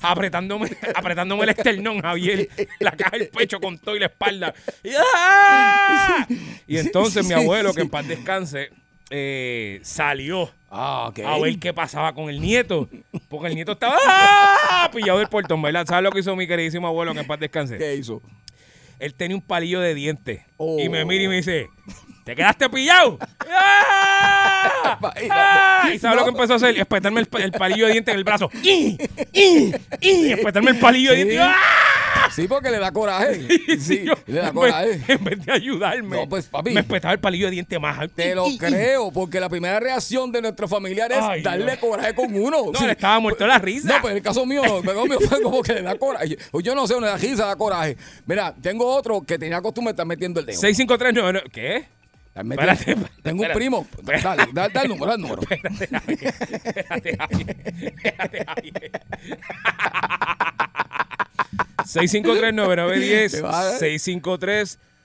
Apretándome, apretándome el esternón, Javier, la caja del pecho con todo y la espalda. Y, ¡ah! Entonces mi abuelo, que en paz descanse, eh, salió Ah, a ver qué pasaba con el nieto. Porque el nieto estaba ¡ah! pillado del portón, ¿verdad? ¿Sabes lo que hizo mi queridísimo abuelo que en paz descanse? ¿Qué hizo? Él tenía un palillo de dientes. Oh. Y me mira y me dice, ¿te quedaste pillado? ¡Ah! ¡Ah! ¿Y sabes No. lo que empezó a hacer? Espetarme el, pa- el palillo de dientes en el brazo. ¡Y! ¡Y! ¡Y! Espetarme el palillo de dientes. ¡Ah! Sí, porque le da coraje. Sí, Yo, le da en, vez, coraje. en vez de ayudarme, No, pues, papi. me espetaba el palillo de dientes más. Te lo creo, porque la primera reacción de nuestros familiares es Ay, darle coraje con uno. No, Sí. le estaba muerto la risa. No, pues en el caso mío, el caso mío fue como que le da coraje. Yo no sé, una risa da coraje. Mira, tengo otro que tenía costumbre de estar metiendo el dedo. 65399. ¿Qué? Espérate, tengo un primo. Espérate. Dale, dale, dale el número, dale el número. Espérate, Javier. Espérate, Javier. Espérate, Javier. 653-9910. Te va, ¿eh?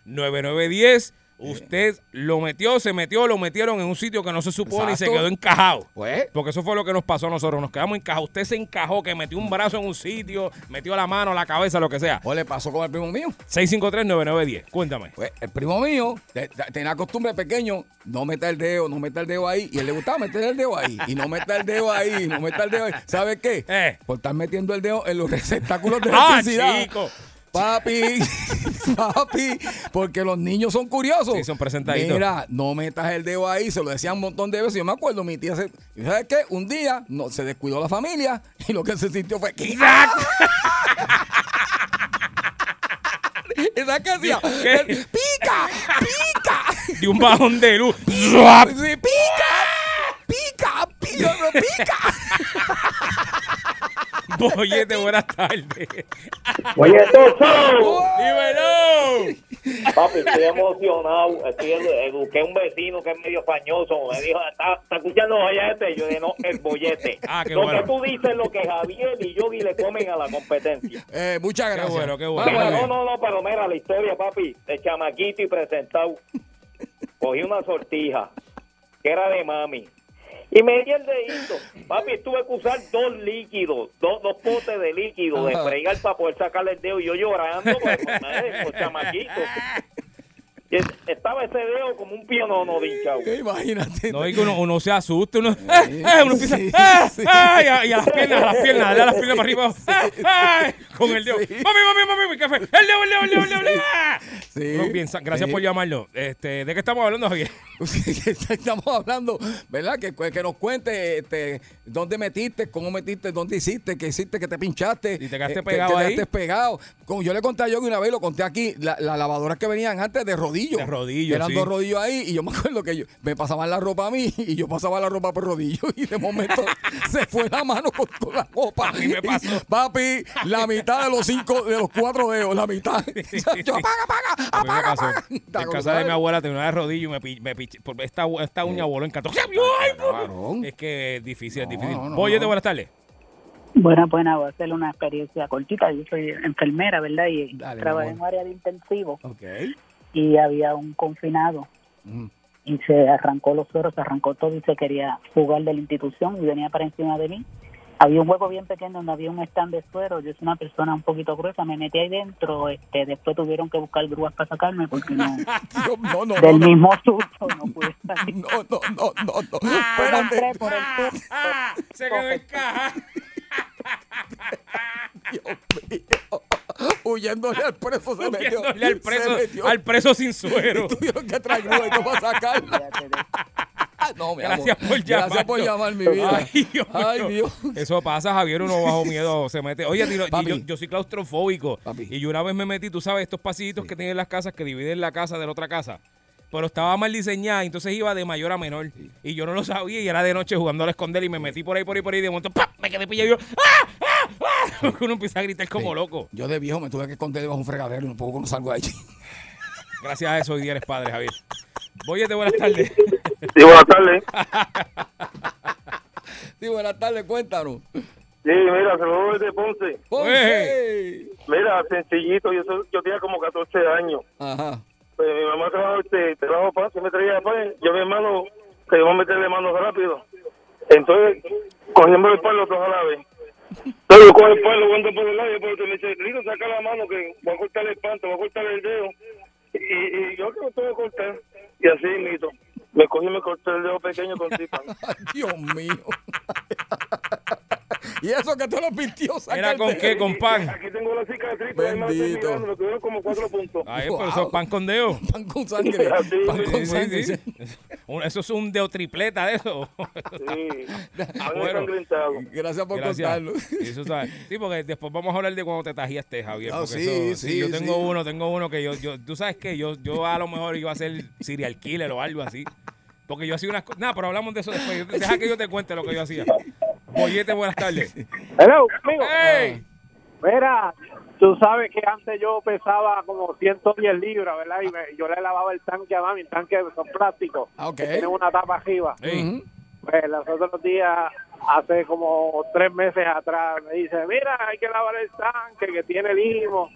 653-9910. Usted lo metió, se metió, lo metieron en un sitio que no se supone y se quedó encajado. Pues, Porque eso fue lo que nos pasó a nosotros. Nos quedamos encajados. Usted se encajó, que metió un brazo en un sitio, metió la mano, la cabeza, lo que sea. o le pasó con el primo mío. 653-9910. Cuéntame. Pues el primo mío te- te- tenía costumbre pequeño, no meter el dedo, no meter el dedo ahí. Y él le gustaba meter el dedo ahí. Y no meter el dedo ahí, no meter el dedo ahí. ¿Sabes qué? Eh. Por estar metiendo el dedo en los receptáculos de ¡Ah, electricidad. chico! Papi, papi, porque los niños son curiosos. Sí, son presentaditos. Mira, no metas el dedo ahí, se lo decían un montón de veces. Yo me acuerdo, mi tía se. ¿y ¿Sabes qué? Un día no, se descuidó la familia y lo que se sintió fue. que- ¿Y sabes qué hacía? Él, ¡Pica! ¡Pica! De un bajón de luz. ¡Pica! ¡Pica! ¡Pica! ¡Pica! Boyete, buenas tardes. Show. ¡Dímelo! Papi, estoy emocionado. Estoy edu- eduqué a un vecino que es medio fañoso. Me dijo, ¿está, está escuchando bollete? Yo dije, no, el bollete. Ah, qué lo bueno. que tú dices es lo que Javier y Yogi le comen a la competencia. Eh, muchas Qué gracias. bueno, qué bueno. Mira, no, no, no, pero mira la historia, papi, de chamaquito y presentado. Cogí una sortija que era de mami. Y me di el dedito. Papi, tuve que usar dos líquidos, dos, dos potes de líquido, de fregar para poder sacarle el dedo. Y yo llorando, pues, pues, chamaquito. Estaba ese dedo como un pionono dinchado. Eh, Imagínate. No, y que uno, uno se asusta, uno, ¡eh! ¡eh! uno empieza, sí, ¡ah! sí. ¡ah! Y, a, y a las piernas, a las piernas, dale a las piernas para arriba, con el dedo. Sí. ¡Mami, mami, mami, mi café! ¡El dedo, el dedo, el dedo, el dedo! el dedo! ¡ah! Uno piensa, gracias Sí. por llamarnos. Este, ¿De qué estamos hablando, Javier? Estamos hablando, ¿verdad? Que, que nos cuente este, dónde metiste, cómo metiste, dónde hiciste, qué hiciste, que te pinchaste. Y te quedaste eh, que- pegado que te ahí. quedaste pegado. Como yo le conté a Yogi una vez, lo conté aquí, la- las lavadoras que venían antes de rodillo. De rodillo, Eran sí. dos rodillos ahí y yo me acuerdo que yo, me pasaban la ropa a mí y yo pasaba la ropa por rodillo y de momento se fue la mano con toda la ropa. A mí me pasó. Papi, la mitad de los cinco, de los cuatro dedos, la mitad. yo, apaga, apaga, A mí me apaga. En casa de mi abuela tenía una de rodillo y me, pi- me piché- por esta, esta uña voló en 14. ¡Ay, Cabrón. Es que es difícil, es difícil. no, no, buenas tardes. Bueno, bueno, voy a hacer una experiencia cortita. Yo soy enfermera, ¿verdad? Y Dale, amor. en un área de intensivo Ok. Y había un confinado Mm. y se arrancó los sueros, se arrancó todo y se quería fugar de la institución y venía para encima de mí había un hueco bien pequeño donde había un stand de suero. Yo soy una persona un poquito gruesa, me metí ahí dentro. Este, después tuvieron que buscar grúas para sacarme porque no, Dios, no, no, del no, mismo susto no pude salir. no, no, no, no, no. Pero entré Espérate. por el tubo. Ah, se quedó en caja. Dios mío. Huyéndole al preso se metió. Huyéndole al se preso, metió. al preso sin suero. Tuvieron que traer grúa y para sacarla. No, mi Gracias amor. por llamar. Gracias por llamar, mi vida. Ay, Dios. Ay. Dios. Eso pasa, Javier, uno bajo miedo se mete. Oye, tiro- y yo, yo soy claustrofóbico. Papi. Y yo una vez me metí, tú sabes, estos pasillitos que tienen las casas que dividen la casa de la otra casa. Pero estaba mal diseñada, entonces iba de mayor a menor. Y yo no lo sabía y era de noche jugando al esconder y me metí por ahí, por ahí, por ahí. Y de momento, ¡pam! me quedé pillado y yo, ¡ah! ¡ah! ¡ah! Porque uno empieza a gritar como Sí. loco. Yo de viejo me tuve que esconder debajo de un fregadero y no puedo no salgo de allí. Gracias a eso hoy día eres padre, Javier. Voy buenas tardes. Sí, buenas tardes. Sí, buenas tardes, cuéntanos. Sí, mira, saludos desde Ponce. Ponce. Mira, sencillito, yo, soy- yo tenía como 14 años. Ajá. Pues mi mamá trabajaba, este, trabajaba pan, se me traía pan. Yo, mi hermano, que iba a meterle mano rápido. Entonces, cogimos el palo todos a la vez. Entonces, yo cojo el palo, cuando por el lado, y después me dice, Lito, saca la mano que voy a cortar el pan, te voy a cortar el dedo. Y, y yo que me tengo que cortar. Y así, mito. Me cogí y me corté el dedo pequeño con tripa. Ay, Dios mío. Y eso que te lo pintió, ¿Era con qué? ¿Con pan? Aquí tengo la cicatriz, Bendito. me tuvieron como cuatro puntos. Ay, Wow. pero eso es pan con dedo. Pan con sangre. Pan sí, con Sí, sangre. Eso es un deo tripleta de eso. Sí, Bueno. Gracias por Gracias. contarlo. Eso está- Sí, porque después vamos a hablar de cuando te tajiaste, Javier. Porque sí, eso- sí, yo sí. tengo uno, tengo uno que yo, yo, tú sabes que yo, yo a lo mejor iba a ser serial killer o algo así. Porque yo hacía unas cosas. Nada, pero hablamos de eso después. Yo- Deja que yo te cuente lo que yo hacía. Bollete, buenas tardes. Hello, amigo. Mira, tú sabes que antes yo pesaba como 110 libras, ¿verdad? Y me- yo le lavaba el tanque a mami, el tanque son plásticos. Ah, ok. que Tiene una tapa arriba. Ujú. Pues los otros días, hace como tres meses atrás, me dice, mira, hay que lavar el tanque que tiene limo.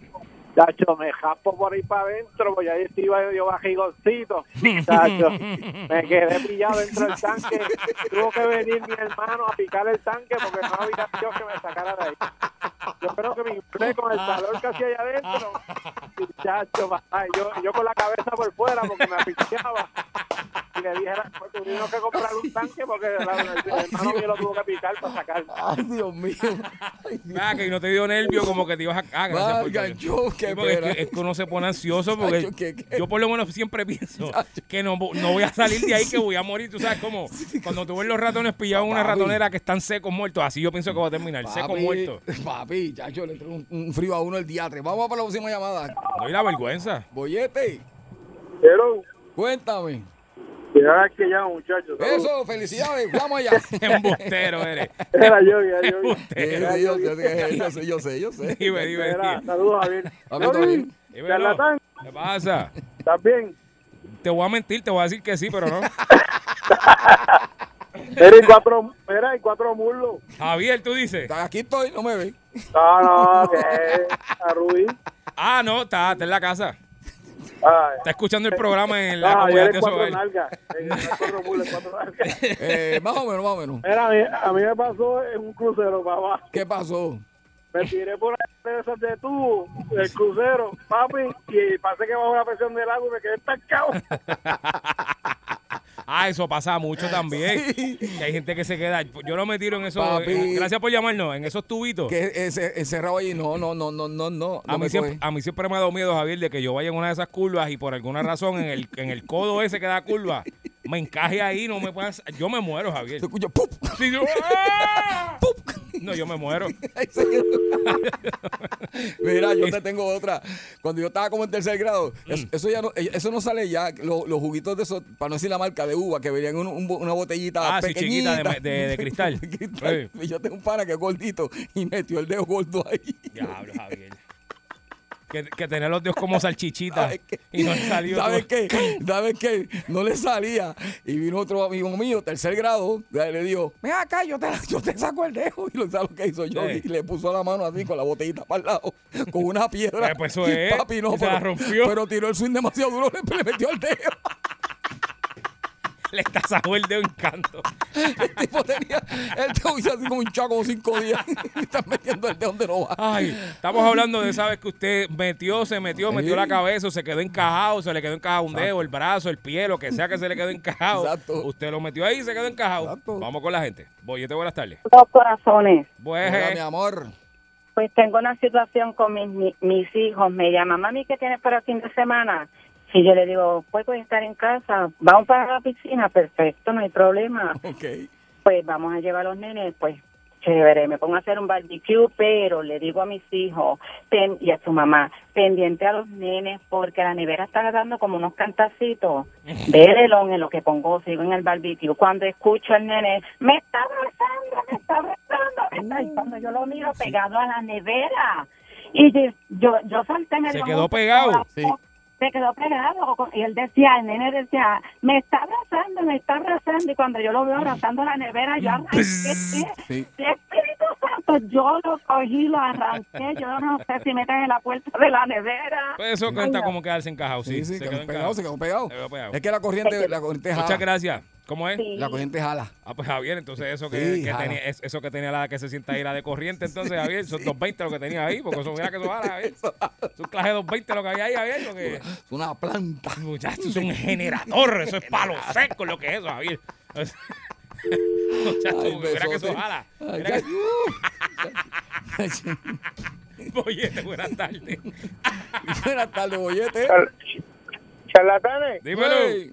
Chacho, me jaspo por ahí para adentro, pues ahí iba yo bajigoncito. Chacho, me quedé pillado dentro del tanque. Tuvo que venir mi hermano a picar el tanque porque no había Dios que me sacara de ahí. Yo creo que me inflé con el calor que hacía allá adentro. Chacho, ay, yo, yo con la cabeza por fuera porque me asfixiaba. Y le dije, pues tuvimos que comprar un tanque porque la- el hermano mío lo tuvo que picar para sacarlo. Ay, Dios mío. Ay, Dios Ah, que no te dio nervio, como que te ibas a. Ah, porque es, que, es que uno se pone ansioso porque Chacho, ¿qué- qué? yo por lo menos siempre pienso que no, no voy a salir de ahí, que voy a morir. Tú sabes cómo cuando tú ves los ratones pillados en una ratonera que están secos muertos, así yo pienso que va a terminar, seco muerto. Papi, chacho, le entró un, un frío a uno el diatre. Vamos para la próxima llamada. No hay la vergüenza. Bollete, Hello. cuéntame. Que ya, muchachos. Eso, felicidades. Vamos allá. Embustero eres. Era yo, era yo. Embustero. Sí, yo, sé, yo sé, yo sé, yo sé. Dime, dime, Era, saludos, Javier. Papi. Charlatán. ¿Qué pasa? ¿Estás bien? Te voy a mentir, te voy a decir que sí, pero no. Mira, y cuatro, y cuatro muslos. Javier, tú dices. Aquí estoy, no me ve. No, no, que a Rubí. Ah, no, está, está en la casa. Ay. Está escuchando el programa en la comunidad de cuatro nalgas. Eh, cuatro muslos, es cuatro nalgas. Eh, más o menos, más o menos. Mira, a mí, a mí me pasó en un crucero, papá. ¿Qué pasó? Me tiré por de esas de tubo del crucero, papi, y pasé que bajo la presión del agua y me quedé estancado. Ah, eso pasa mucho también. Que hay gente que se queda. Yo no me tiro en eso. Papi. Gracias por llamarnos. En esos tubitos. Que ese, encerrado ahí, no, no, no, no, no, no. A mí, siempre, a mí siempre me ha dado miedo, Javier, de que yo vaya en una de esas curvas y por alguna razón en el, en el codo ese que da curva, me encaje ahí, no me puedan... Yo me muero, Javier. Te escucho, ¡pup! Sí, yo- ¡Ah! No, yo me muero. Mira, yo te tengo otra. Cuando yo estaba como en tercer grado, Mm. eso, eso ya no, eh, eso no sale ya. Lo- los juguitos de esos, para no decir la marca de uva, que venían un- un una botellita Ah, sí, chiquita, pequeñita. de- de- de cristal. De cristal. Y yo tengo un pana que es gordito y metió el dedo gordo ahí. Diablo, Javier. Que, que tener los dedos como salchichitas ¿Sabes qué? y no le salió. ¿Sabes qué? ¿Sabes qué? No le salía. Y vino otro amigo mío, tercer grado, le dijo, ven acá, yo te, yo te saco el dedo. Y lo sabes lo que hizo yo. Sí. Y le puso la mano así con la botellita para el lado, con una piedra. Eh, pues eso es. Papi, no, se la pero, rompió. pero tiró el swing demasiado duro, le, le metió el dedo. Le tasajó el dedo en canto. El tipo tenía el dedo hizo así como un chaco como cinco días. y estás metiendo el dedo donde no va. Ay, estamos hablando de esa vez que usted metió, se metió, metió la cabeza, o se quedó encajado, se le quedó encajado un dedo, el brazo, el pie, lo que sea que se le quedó encajado. Exacto. Usted lo metió ahí y se quedó encajado. Vamos con la gente. Boyete, buenas tardes. Dos corazones. Pues, Hola, mi amor. Pues tengo una situación con mis, mi- mis hijos. Me llaman, mami, ¿qué tienes para el fin de semana? Y yo le digo, pues voy a estar en casa. Vamos para la piscina. Perfecto, no hay problema. Ok. Pues vamos a llevar a los nenes, pues chévere. Me pongo a hacer un barbecue, pero le digo a mis hijos pen- y a su mamá, pendiente a los nenes, porque la nevera está dando como unos cantacitos. Vérelo en lo que pongo, sigo en el barbecue. Cuando escucho al nene, me está abrazando, me está abrazando, me está... Y cuando yo lo miro pegado a la nevera. Y yo, yo, yo salté me Se dio quedó pegado. corazón. Se quedó pegado y él decía, el nene decía, me está abrazando, me está abrazando y cuando yo lo veo abrazando la nevera, yo arranqué, ¿qué, Sí. Espíritu Santo, yo lo cogí, lo arranqué, yo no sé si metes en la puerta de la nevera. Pues eso Ay, cuenta no. como quedarse encajado, sí. Sí, sí, se quedó quedó pegado, encajado. se quedó pegado. Se quedó pegado. Es que la corriente, la corriente. Muchas gracias. ¿Cómo es? Sí. La corriente jala. Ah, pues Javier, entonces eso que, Sí, que jala. tenía, es- eso que tenía la que se sienta ahí era de corriente, entonces Javier, son 220 lo que tenía ahí, porque eso mira que eso jala, Javier. Es un clase de 220 lo que había ahí, Javier, lo que Es una planta. muchachos, es un generador, eso es palo seco lo que es eso, Javier. Muchachos, mira que eso jala. Ay, Mira ay, que- Oye, buenas tardes. Buenas tardes, bollete. Charlatanes. Dímelo, Hey.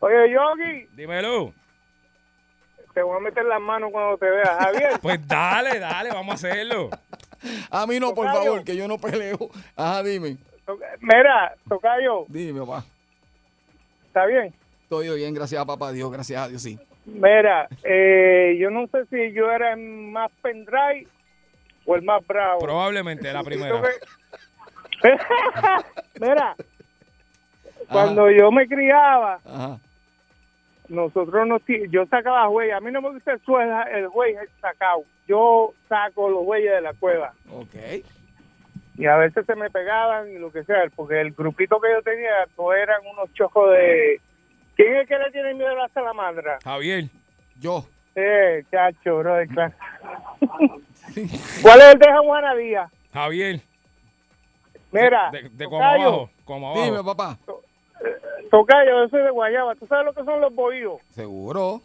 Oye, Yogi, dímelo. te voy a meter las manos cuando te veas. Javier, Pues dale, dale, vamos a hacerlo. A mí no, por Tocayo. favor, que yo no peleo. Ajá, dime. mira, Tocayo, Dime, papá. ¿está bien? Estoy bien, gracias a papá Dios, gracias a Dios, sí. Mira, eh, yo no sé si yo era el más pendrive o el más bravo. Probablemente la primera. Mira, cuando yo me criaba, Ajá. Nosotros nos, ti- yo sacaba huellas. A mí no me gusta el, suela- el güey sacado. Yo saco los huellas de la cueva. Ok. Y a veces se me pegaban y lo que sea, porque el grupito que yo tenía no eran unos chojos de... ¿Quién es que le tiene miedo a la salamandra? Javier, Yo. Eh, chacho, bro, de clase. ¿Cuál es el de Juana Díaz? Javier. Mira, De, de como abajo, como abajo. Dime, papá. Tocayo, yo soy de Guayaba. ¿Tú sabes lo que son los bohíos? Seguro.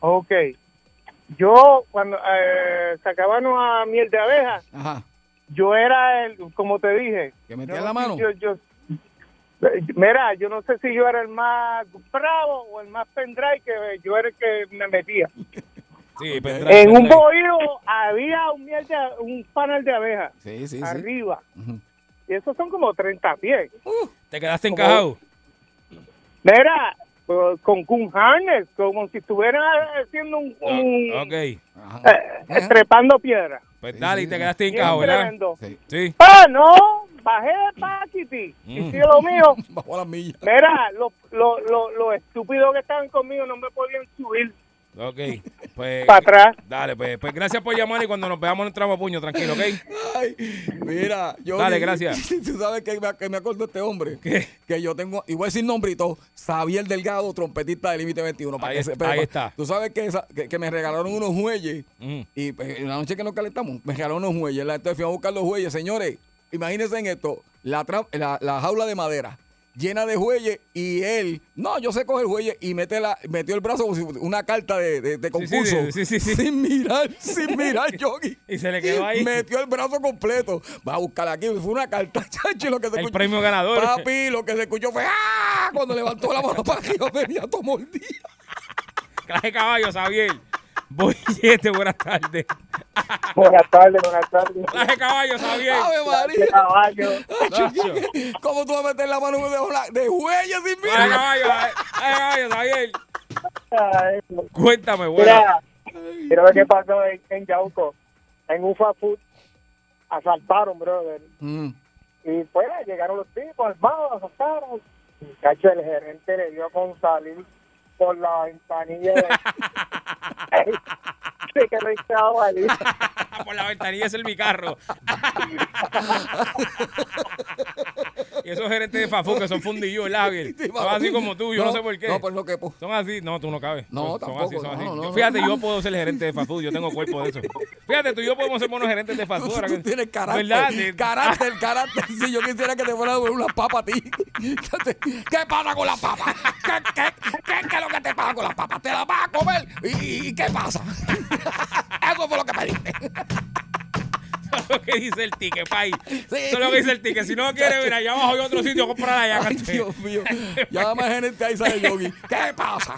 Ok. Yo, cuando eh, sacábamos a miel de abeja, Ajá. yo era el, como te dije. ¿Que metía yo- la mano? Yo, yo- mira, yo no sé si yo era el más bravo o el más pendrive, que yo era el que me metía. Sí, pendrive, En un bohío había un, miel de, un panel de abeja Sí, sí, sí. arriba. Ujú. Y esos son como 30 pies. ¿Te quedaste encajado? Mira, pues, con un harness, como si estuvieran haciendo un... un- Ah, ok. Ajá. eh, trepando piedra. Pues Sí, dale, sí, y te quedaste encajado, ¿verdad? Sí. Sí. Ah, no, bajé de paquiti. Y Mm. sigue lo mío. Bajo las millas. Mira, los lo, lo, los estúpidos que estaban conmigo no me podían subir Ok. Pues. para atrás. Dale, pues, pues gracias por llamar y cuando nos veamos entramos a puño, tranquilo, ¿ok? Ay, mira, yo. Dale, gracias. Tú sabes que me, que me acuerdo de este hombre. ¿Qué? Que yo tengo, y voy a decir nombrito, Xavier Delgado, trompetista de Límite 21. para Ahí que sepa. ahí está. Tú sabes que, esa- que, que me regalaron unos muelles. Mm. Y pues, en la noche que nos calentamos, me regalaron unos. La- Entonces fui a buscar los muelles. Señores, imagínense en esto: la, tra- la, la jaula de madera llena de jueyes y él, no, yo sé coger jueyes y mete la, metió el brazo como si una carta de, de- concurso. sí, sí, sí. Sin mirar, sin mirar, Yogi. Y se le quedó ahí. Metió el brazo completo. Va a buscar aquí. Fue una carta, chacho. Lo que se El escuchó- premio ganador. Papi, lo que se escuchó fue ¡Ah! Cuando levantó la mano para arriba, venía todo mordido. Clase caballo, Javier. Bollete, buenas tardes. Buenas tardes, buenas tardes. Clase caballo, Javier. ¡Ave María! Caballo. Nacho. ¿Cómo tú vas a meter la mano de, la- de huella sin Clase mirar? caballo, clase caballo, Javier. Ay, Cuéntame, bueno. Mira, quiero ver qué pasó en, en Yauco. En un fast food asaltaron, brother. Mm. Y pues llegaron los tipos armados, asaltaron. Cacho, el gerente le dio con salir por la ventanilla de... Se quedó ahí. Por la ventanilla es el mi carro. Y esos gerentes de Fafú que son fundillos, ¿verdad? Son así como tú, yo no, sé por qué. No, pues no quepo. Son así, no, tú no cabes. No, Son- tampoco, Son así, son no, así. no, Yo- no. Fíjate, yo puedo ser el gerente de fast food, yo tengo cuerpo de eso. Fíjate, tú y yo podemos ser buenos gerentes de fast food. ahora Tú que- tienes carácter. ¿Verdad? Carácter, carácter. Si yo quisiera que te fuera a devolver una papa a ti. ¿Qué pasa con la papa? ¿Qué, qué, qué, qué lo que te pasa con la papa? ¿Te la vas a comer? ¿Y, y qué pasa? Eso fue lo que pediste. Eso es lo que dice el ticket, pay. Eso es lo que dice el ticket. Si no quiere, mira, allá abajo hay otro sitio, comprar allá. Ay. Dios mío. Llama a gerente ahí, sale Yogi. ¿Qué pasa?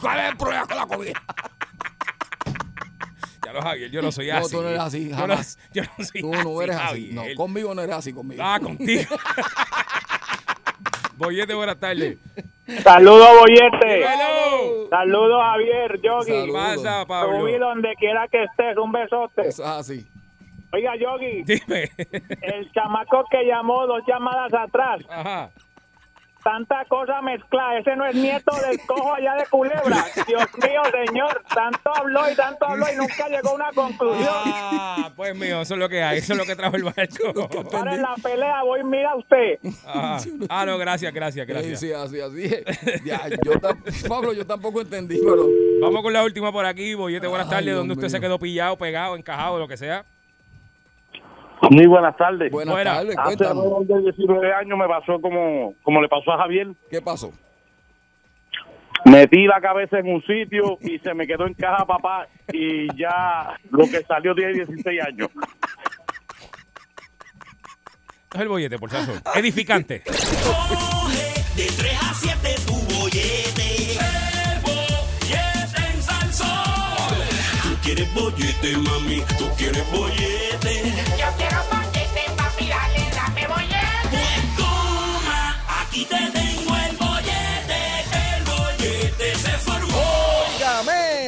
¿Cuál es el problema con la comida? Ya lo Javier, yo no soy No, así. tú no eres así, Yo no, yo no soy Tú no eres así. Javier. No, conmigo no eres así, conmigo. Ah, contigo. Boyete, buenas tardes. Saludos, Boyete. Saludos, Javier, Yogi. ¿Qué pasa, Pablo? Subí donde quiera que estés. Un besote. Eso es así. Oiga, Yogi, Dime. el chamaco que llamó dos llamadas atrás. Ajá. Tanta cosa mezclada. Ese no es nieto del cojo allá de Culebra. Dios mío, señor. Tanto habló y tanto habló y nunca llegó a una conclusión. Ah, pues mío, eso es lo que hay, eso es lo que trajo el barco. Ahora en la pelea voy, mira usted. Ah, ah, no, gracias, gracias, gracias. Sí, sí, así, así. es. Ya, yo Pablo, yo tampoco entendí, pero. Vamos con la última por aquí, Boyete, buenas tardes, donde usted se quedó pillado, pegado, encajado, lo que sea. Muy buenas tardes. Buenas Fuera. tardes, Hace cuéntanos. alrededor de 19 años me pasó como, como le pasó a Javier. ¿Qué pasó? Metí la cabeza en un sitio y se me quedó en caja papá y ya lo que salió tiene 16 años. Es el bollete, por si acaso. Edificante. Coge de 3 a 7 tu bollete. Quieres bollete, mami. Tú quieres bollete. Yo quiero bollete, papi, dale, dame bollete. Pues toma, aquí te tengo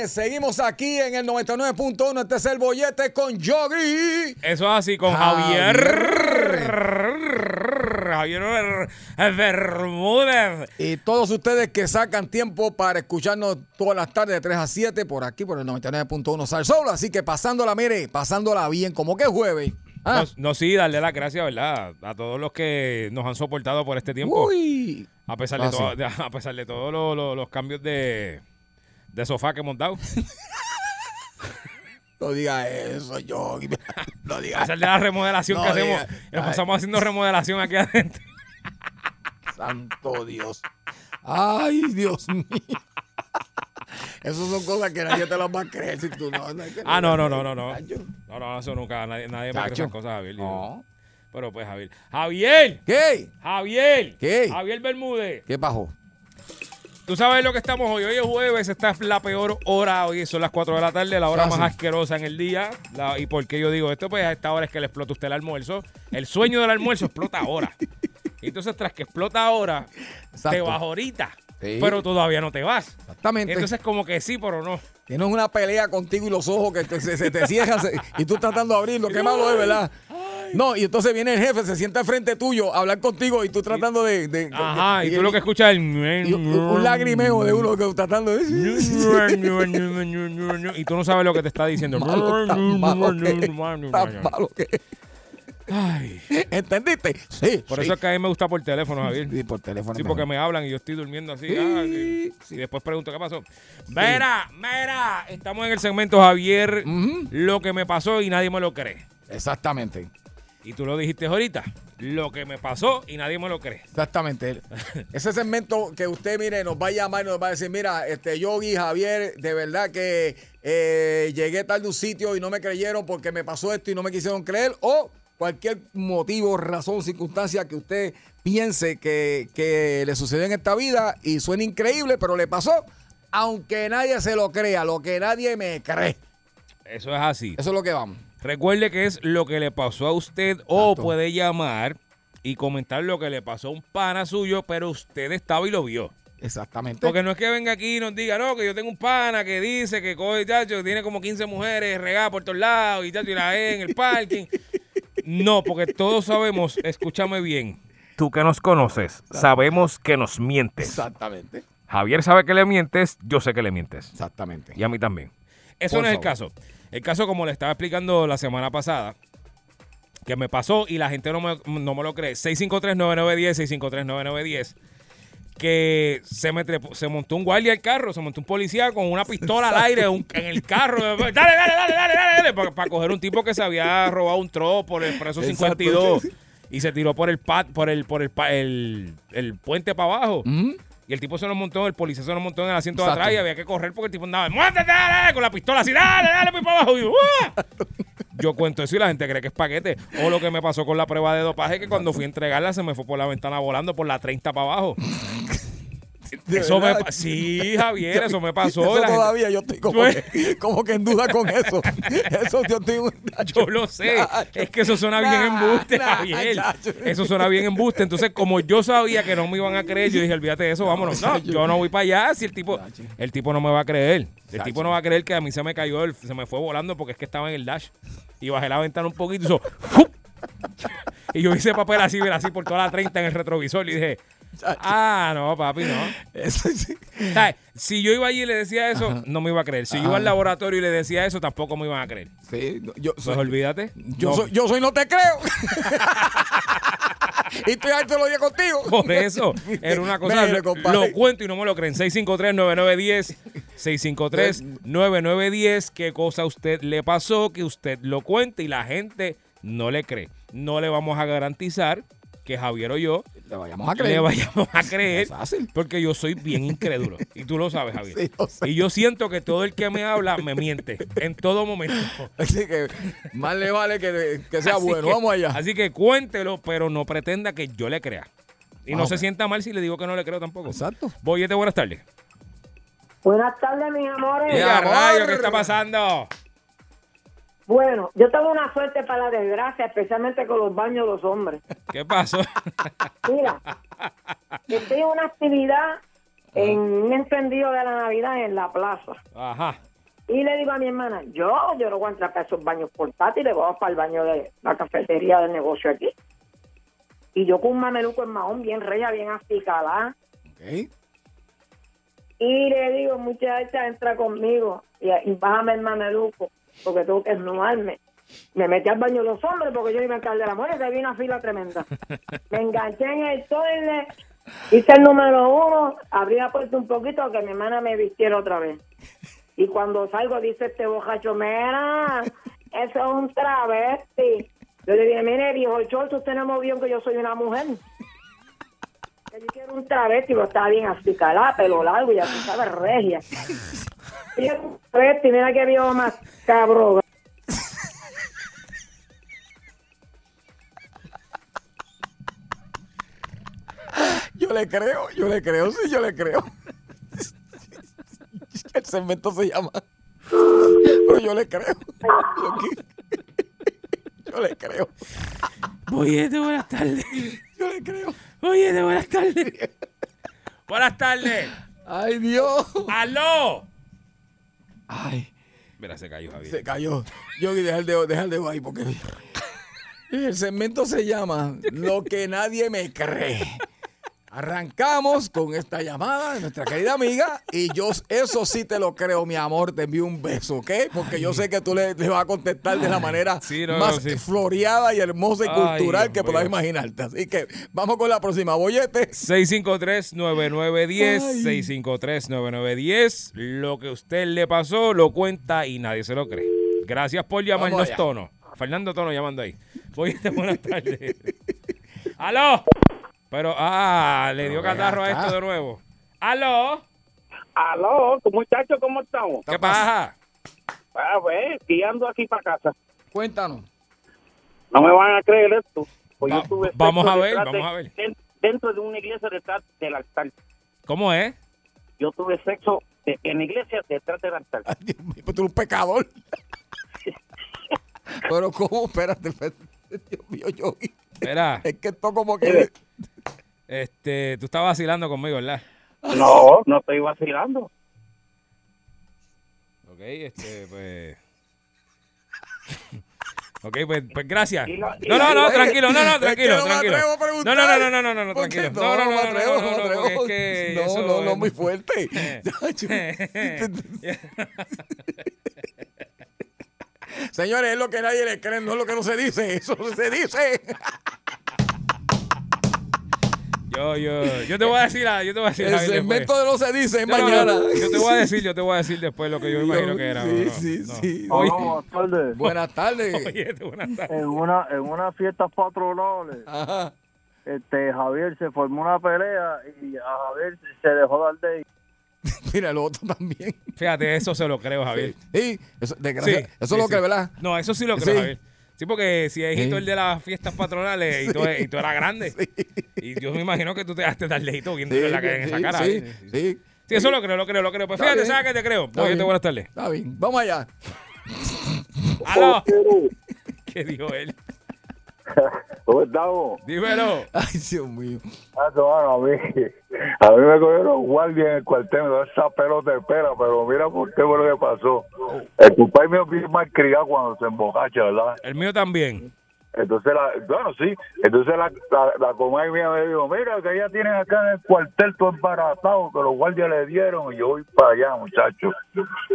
Seguimos aquí en el 99.1. Este es el bollete con Yogi. Eso es así, con Javier. Javier Bermúdez. Y todos ustedes que sacan tiempo para escucharnos todas las tardes de 3 a 7 por aquí, por el 99.1 Sal Solo. Así que pasándola, mire, pasándola bien, como que es jueves. Ah, No, no, sí, darle las gracias, ¿verdad? A todos los que nos han soportado por este tiempo. Uy. A pesar de, Ah, todo- a pesar de todos los cambios de, de sofá que hemos dado. No diga eso, Yogi. No diga pesar de la remodelación No que hacemos. Nos pasamos haciendo remodelación aquí adentro. Santo Dios. Ay, Dios mío. Esas son cosas que nadie te las va a creer si tú no. Ah, no, no, no, no, no. No, no, eso nunca. Nadie, nadie me cree esas cosas, Javier. No. Pero pues, Javier. ¡Javier! ¿Qué? ¡Javier! ¿Qué? Javier Bermúdez. ¿Qué pasó? Tú sabes lo que estamos hoy. Hoy es jueves, esta es la peor hora. Hoy son las 4 de la tarde, la hora más asquerosa en el día. La- ¿Y por qué yo digo esto? Pues a esta hora es que le explota usted el almuerzo. El sueño del almuerzo explota ahora. Y entonces, tras que explota ahora, te vas ahorita. Sí. Pero todavía no te vas. Exactamente. Entonces, como que sí, pero no. Tienes una pelea contigo y los ojos que te- se, se te cierran se- y tú tratando de abrirlo. Qué malo es, ¿verdad? No, y entonces viene el jefe, se sienta frente tuyo a hablar contigo y tú tratando de. de- Ajá, y y- tú lo que escuchas es. y un, lagrimeo de uno que tratando de. y tú no sabes lo que te está diciendo. Malo, tan malo que- tan malo que- Ay. ¿Entendiste? Sí. Por sí. eso es que a mí me gusta por teléfono, Javier. Sí, por teléfono. Sí, porque mejor. me hablan y yo estoy durmiendo así. ah, y, y después pregunto qué pasó. Mira, mira, estamos en el segmento Javier, lo que me pasó y nadie me lo cree. Exactamente. Y tú lo dijiste ahorita, lo que me pasó y nadie me lo cree. Exactamente. Ese segmento que usted, mire, nos va a llamar y nos va a decir, mira, este Yogi, Javier, de verdad que eh, llegué tarde a un sitio y no me creyeron porque me pasó esto y no me quisieron creer. O cualquier motivo, razón, circunstancia que usted piense que, que le sucedió en esta vida y suena increíble, pero le pasó, aunque nadie se lo crea, lo que nadie me cree. Eso es así. Eso es lo que vamos. Recuerde que es lo que le pasó a usted o Exacto. puede llamar y comentar lo que le pasó a un pana suyo, pero usted estaba y lo vio. Exactamente. Porque no es que venga aquí y nos diga, no, que yo tengo un pana que dice que coge, chacho, tiene como 15 mujeres regadas por todos lados y chacho, y la ve en el parking. No, porque todos sabemos, escúchame bien, tú que nos conoces, sabemos que nos mientes. Exactamente. Javier sabe que le mientes, yo sé que le mientes. Exactamente. Y a mí también. Eso Por no es el caso. El caso, como le estaba explicando la semana pasada, que me pasó y la gente no me, no me lo cree. 653-9910, 653-9910. Que se, me trepó- se montó un guardia al carro, se montó un policía con una pistola al aire un- en el carro. Dale, dale, dale, dale, dale, dale. Para, coger un tipo que se había robado un tro por el preso Exacto. 52 y se tiró por el pat, por el, por el, el, el puente para abajo. Y el tipo se nos montó, el policía se nos montó en el asiento de atrás y había que correr porque el tipo andaba, muévete, dale, dale", con la pistola así, dale, dale, voy para abajo. Y yo. Yo cuento eso y la gente cree que es paquete. O lo que me pasó con la prueba de dopaje, que cuando fui a entregarla se me fue por la ventana volando por la 30 para abajo. ¿De Eso me sí, Javier, eso me pasó. Eso gente- todavía yo estoy como, Pues- que, como que en duda con eso. Eso yo estoy Yo lo sé. Es que eso suena bien embuste, nah, Javier. chacho. Eso suena bien embuste. Entonces, como yo sabía que no me iban a creer, yo dije, olvídate de eso, vámonos. No, yo no voy para allá. Si el tipo, el tipo no me va a creer. El tipo no va a creer que a mí se me cayó, el- se me fue volando porque es que estaba en el dash. Y bajé la ventana un poquito y hizo, ¡fup! Y yo hice papel así, mira, así por toda la 30 en el retrovisor y dije, ah, no, papi, no. Eso sí. Si yo iba allí y le decía eso, no me iba a creer. Si yo iba al laboratorio y le decía eso, tampoco me iban a creer. Sí, no, yo Pues soy, olvídate. yo, No, soy, yo soy no te creo. y estoy harto de lo dije contigo. Por eso, era una cosa. Mire, lo, lo cuento y no me lo creen. 653-9910. 653-9910. ¿Qué cosa a usted le pasó? Que usted lo cuente y la gente no le cree. No le vamos a garantizar que Javier o yo Le vayamos a creer. le vayamos a creer. Es fácil. Porque yo soy bien incrédulo. Y tú lo sabes, Javier. Sí, lo sé. Y yo siento que todo el que me habla me miente. En todo momento. Así que más le vale que, que sea Así bueno. que- Vamos allá. Así que cuéntelo, pero no pretenda que yo le crea. Y no se sienta mal si le digo que no le creo tampoco. Exacto. Boyete, buenas tardes. Buenas tardes, mis amores. ¿Qué amor. rayo? ¿Qué está pasando? Bueno, yo tengo una suerte para la desgracia, especialmente con los baños de los hombres. ¿Qué pasó? Mira, estoy en una actividad en un encendido de la Navidad en la plaza. Ajá. Y le digo a mi hermana, yo, yo no voy a entrar para esos baños portátiles, vamos para el baño de la cafetería del negocio aquí. Y yo con un mameluco en mahón, bien reya, bien acicalada. Ok. Y le digo, muchacha, entra conmigo y, y bájame el mameluco, porque tengo que esnuarme. Me metí al baño de los hombres porque yo iba a caer de la muerte, había una fila tremenda. Me enganché en el toilet, hice el número uno, abrí la puerta un poquito que mi hermana me vistiera otra vez. Y cuando salgo dice este bojacho, mira, eso es un travesti. Yo le dije, mire, viejo chorto, usted no me vio que yo soy una mujer. Yo quiero un travesti, pero estaba bien así, calá, pelo largo, ya tú sabes, regia. mira que viejo más cabrón. Yo le creo, yo le creo, sí, yo le creo. El segmento se llama. Pero yo le creo. Yo, yo le creo. Boyete, buenas tardes. Yo le creo. Boyete, buenas tardes. Buenas tardes. Ay, Dios. ¡Aló! Ay, Mira, se cayó Javier. se cayó. Yo deja el dedo, deja el dedo ahí porque. El segmento se llama Lo que nadie me cree. Arrancamos con esta llamada de nuestra querida amiga y yo eso sí te lo creo, mi amor, te envío un beso, ¿ok? Porque yo sé que tú le, le vas a contestar de la manera Sí, no, más no, sí. floreada y hermosa y Ay, cultural Dios que puedas imaginarte. Así que vamos con la próxima, bollete. 653-9910, Ay. 653-9910. Lo que a usted le pasó lo cuenta y nadie se lo cree. Gracias por llamarnos. Tono. Fernando Tono llamando ahí. Boyete, buenas tardes. ¡Aló! Pero, ah, le dio catarro a esto de nuevo. ¡Aló! Aló, muchachos, ¿cómo estamos? ¿Qué pasa? A ver, guiando aquí para casa. Cuéntanos. No me van a creer esto. Pues Va- yo tuve vamos sexo a ver, vamos de- a ver. den- Dentro de una iglesia detrás del altar. ¿Cómo es? Yo tuve sexo de- en la iglesia detrás del altar. Ay, Dios mío, pues tú eres un pecador. Pero cómo, espérate, espérate. Dios mío, yo Espera, es que esto como que este, tú estás vacilando conmigo, ¿verdad? No, no estoy vacilando. Ok, este, pues. Ok, pues, pues gracias. No, no, no, tranquilo, no, no, Es que tranquilo, no me tranquilo. atrevo a No, preguntar. no, no, no, no, no, tranquilo. No, no, no, me no, no, no, no, me no, es que No, eso no, no, muy fuerte. Señores, es lo que nadie le cree, no es lo que no se dice. Eso se dice. Yo, yo, yo te voy a decir, ah, yo te voy a decir. El segmento de no se dice es Yo, no, mañana. no, yo te voy a decir, yo te voy a decir después lo que yo imagino que era. Sí, no, no, sí, no. sí. Oye, buenas tardes. Buenas tardes. Oye, buenas tardes. En una, en una fiesta patronales, Ajá. este, Javier se formó una pelea y a Javier se dejó dar de Mira, el otro también. Fíjate, eso se lo creo, Javier. Sí, eso, desgracia- Sí, eso sí, lo sí. que, ¿verdad? No, eso sí lo creo, Sí. Javier. Sí, porque si es Sí. hito el de las fiestas patronales y, tú, y tú eras grande. Y yo me imagino que tú te lejito viendo Sí, la, en esa sí, cara. sí, ¿eh? sí. Sí, eso lo creo, lo creo, lo creo. Pues Está fíjate, bien. ¿sabes qué te creo? Está Oye, bien. buenas tardes. Está bien, vamos allá. ¡Aló! ¿Qué dijo él? ¿Cómo estamos? Dímelo. Ay, Dios mío. Ah, no, a mí, a mí me cogieron guardia en el cuartel, me dio esa pelota de pera, pero mira por qué fue lo que pasó. El compadre mío bien mal criado cuando se embocacha, ¿verdad? El mío también. Entonces, la, bueno, sí, entonces la, la, la comadre mía me dijo, mira, que ella tienen acá en el cuartel todo embarazado, que los guardias le dieron, y yo voy para allá, muchacho.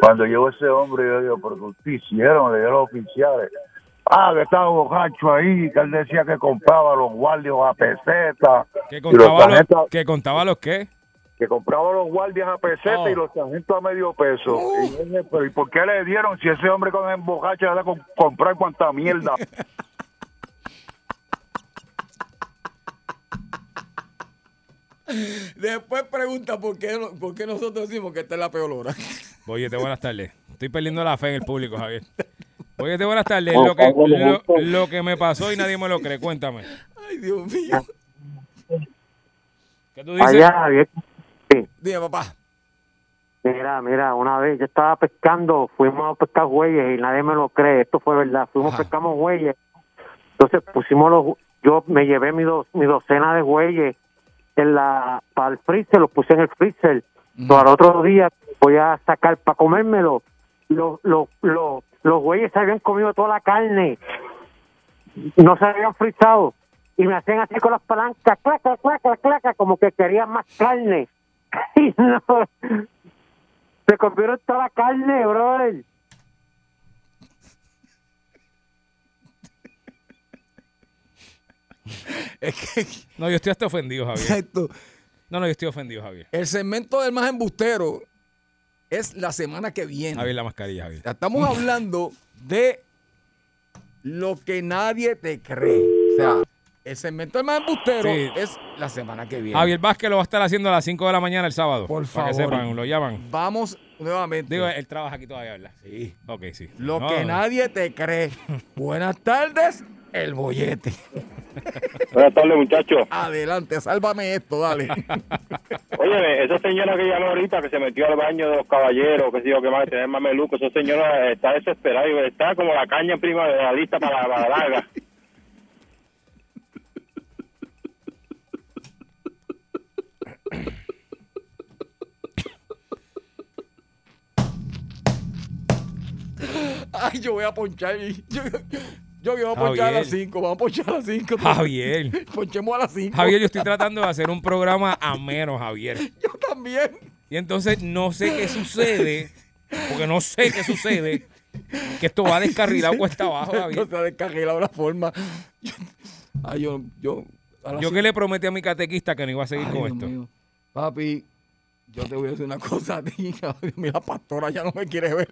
Cuando llegó ese hombre, yo digo, ¿pero qué hicieron? Le dieron los oficiales. Ah, que estaba bocacho ahí, que él decía que compraba los guardias a peseta. Que contaba, los, que contaba los qué. que compraba los guardias a peseta Oh. y los sargentos a medio peso. Y yo dije, pero ¿y por qué le dieron si ese hombre con embocacha le da con comprar cuanta mierda? Después pregunta por qué, por qué nosotros decimos que esta es la peor hora. Oye, buenas tardes. Estoy perdiendo la fe en el público, Javier. Oye, buenas tardes. Oh, Lo que, oh, lo, lo que me pasó y nadie me lo cree. Cuéntame. Ay, Dios mío. ¿Qué tú dices? Allá, Javier. Dime, papá. Mira, mira, una vez yo estaba pescando, fuimos a pescar güeyes y nadie me lo cree, esto fue verdad, fuimos, pescamos güeyes, entonces pusimos los, yo me llevé mi, do- mi docena de güeyes en la, para el freezer, los puse en el freezer, Pero al otro día voy a sacar para comérmelo, los, los, los, los güeyes se habían comido toda la carne, no se habían frizado, y me hacían así con las palancas, claca, claca, claca, como que querían más carne. Y no, se comieron toda la carne, brother. No, yo estoy hasta ofendido, Javier. Exacto. No, no, yo estoy ofendido, Javier. El segmento del más embustero es la semana que viene. Javier, la mascarilla, Javier. Estamos hablando de lo que nadie te cree. O sea, el segmento del más embustero Sí. es la semana que viene. Javier Vázquez lo va a estar haciendo a las 5 de la mañana el sábado. Por Para que favor. sepan, lo llaman. Vamos nuevamente. Digo, él trabaja aquí todavía, ¿verdad? Sí. Ok, sí. Lo No, que no. nadie te cree. Buenas tardes, el bollete. Buenas tardes, muchachos. Adelante, sálvame esto, dale. Oye, esa señora que llamó ahorita, que se metió al baño de los caballeros, que yo, que más, tener mameluco, esa señora está desesperada y está como la caña prima de la lista para, para la larga. Ay, yo voy a ponchar. Yo, yo voy a ponchar a las Javier. 5. Vamos a ponchar a las 5. Javier. Ponchemos a las 5. Javier, yo estoy tratando de hacer un programa ameno, Javier. Yo también. Y entonces no sé qué sucede, porque no sé qué sucede, que esto va descarrilado cuesta abajo, Javier. se ha descarrilado la forma. Yo, ay, yo, yo, Yo cinco- que le prometí a mi catequista que no iba a seguir Ay, con Dios esto. mío. Papi, yo te voy a decir una cosa a ti. Mira, la pastora ya no me quiere ver.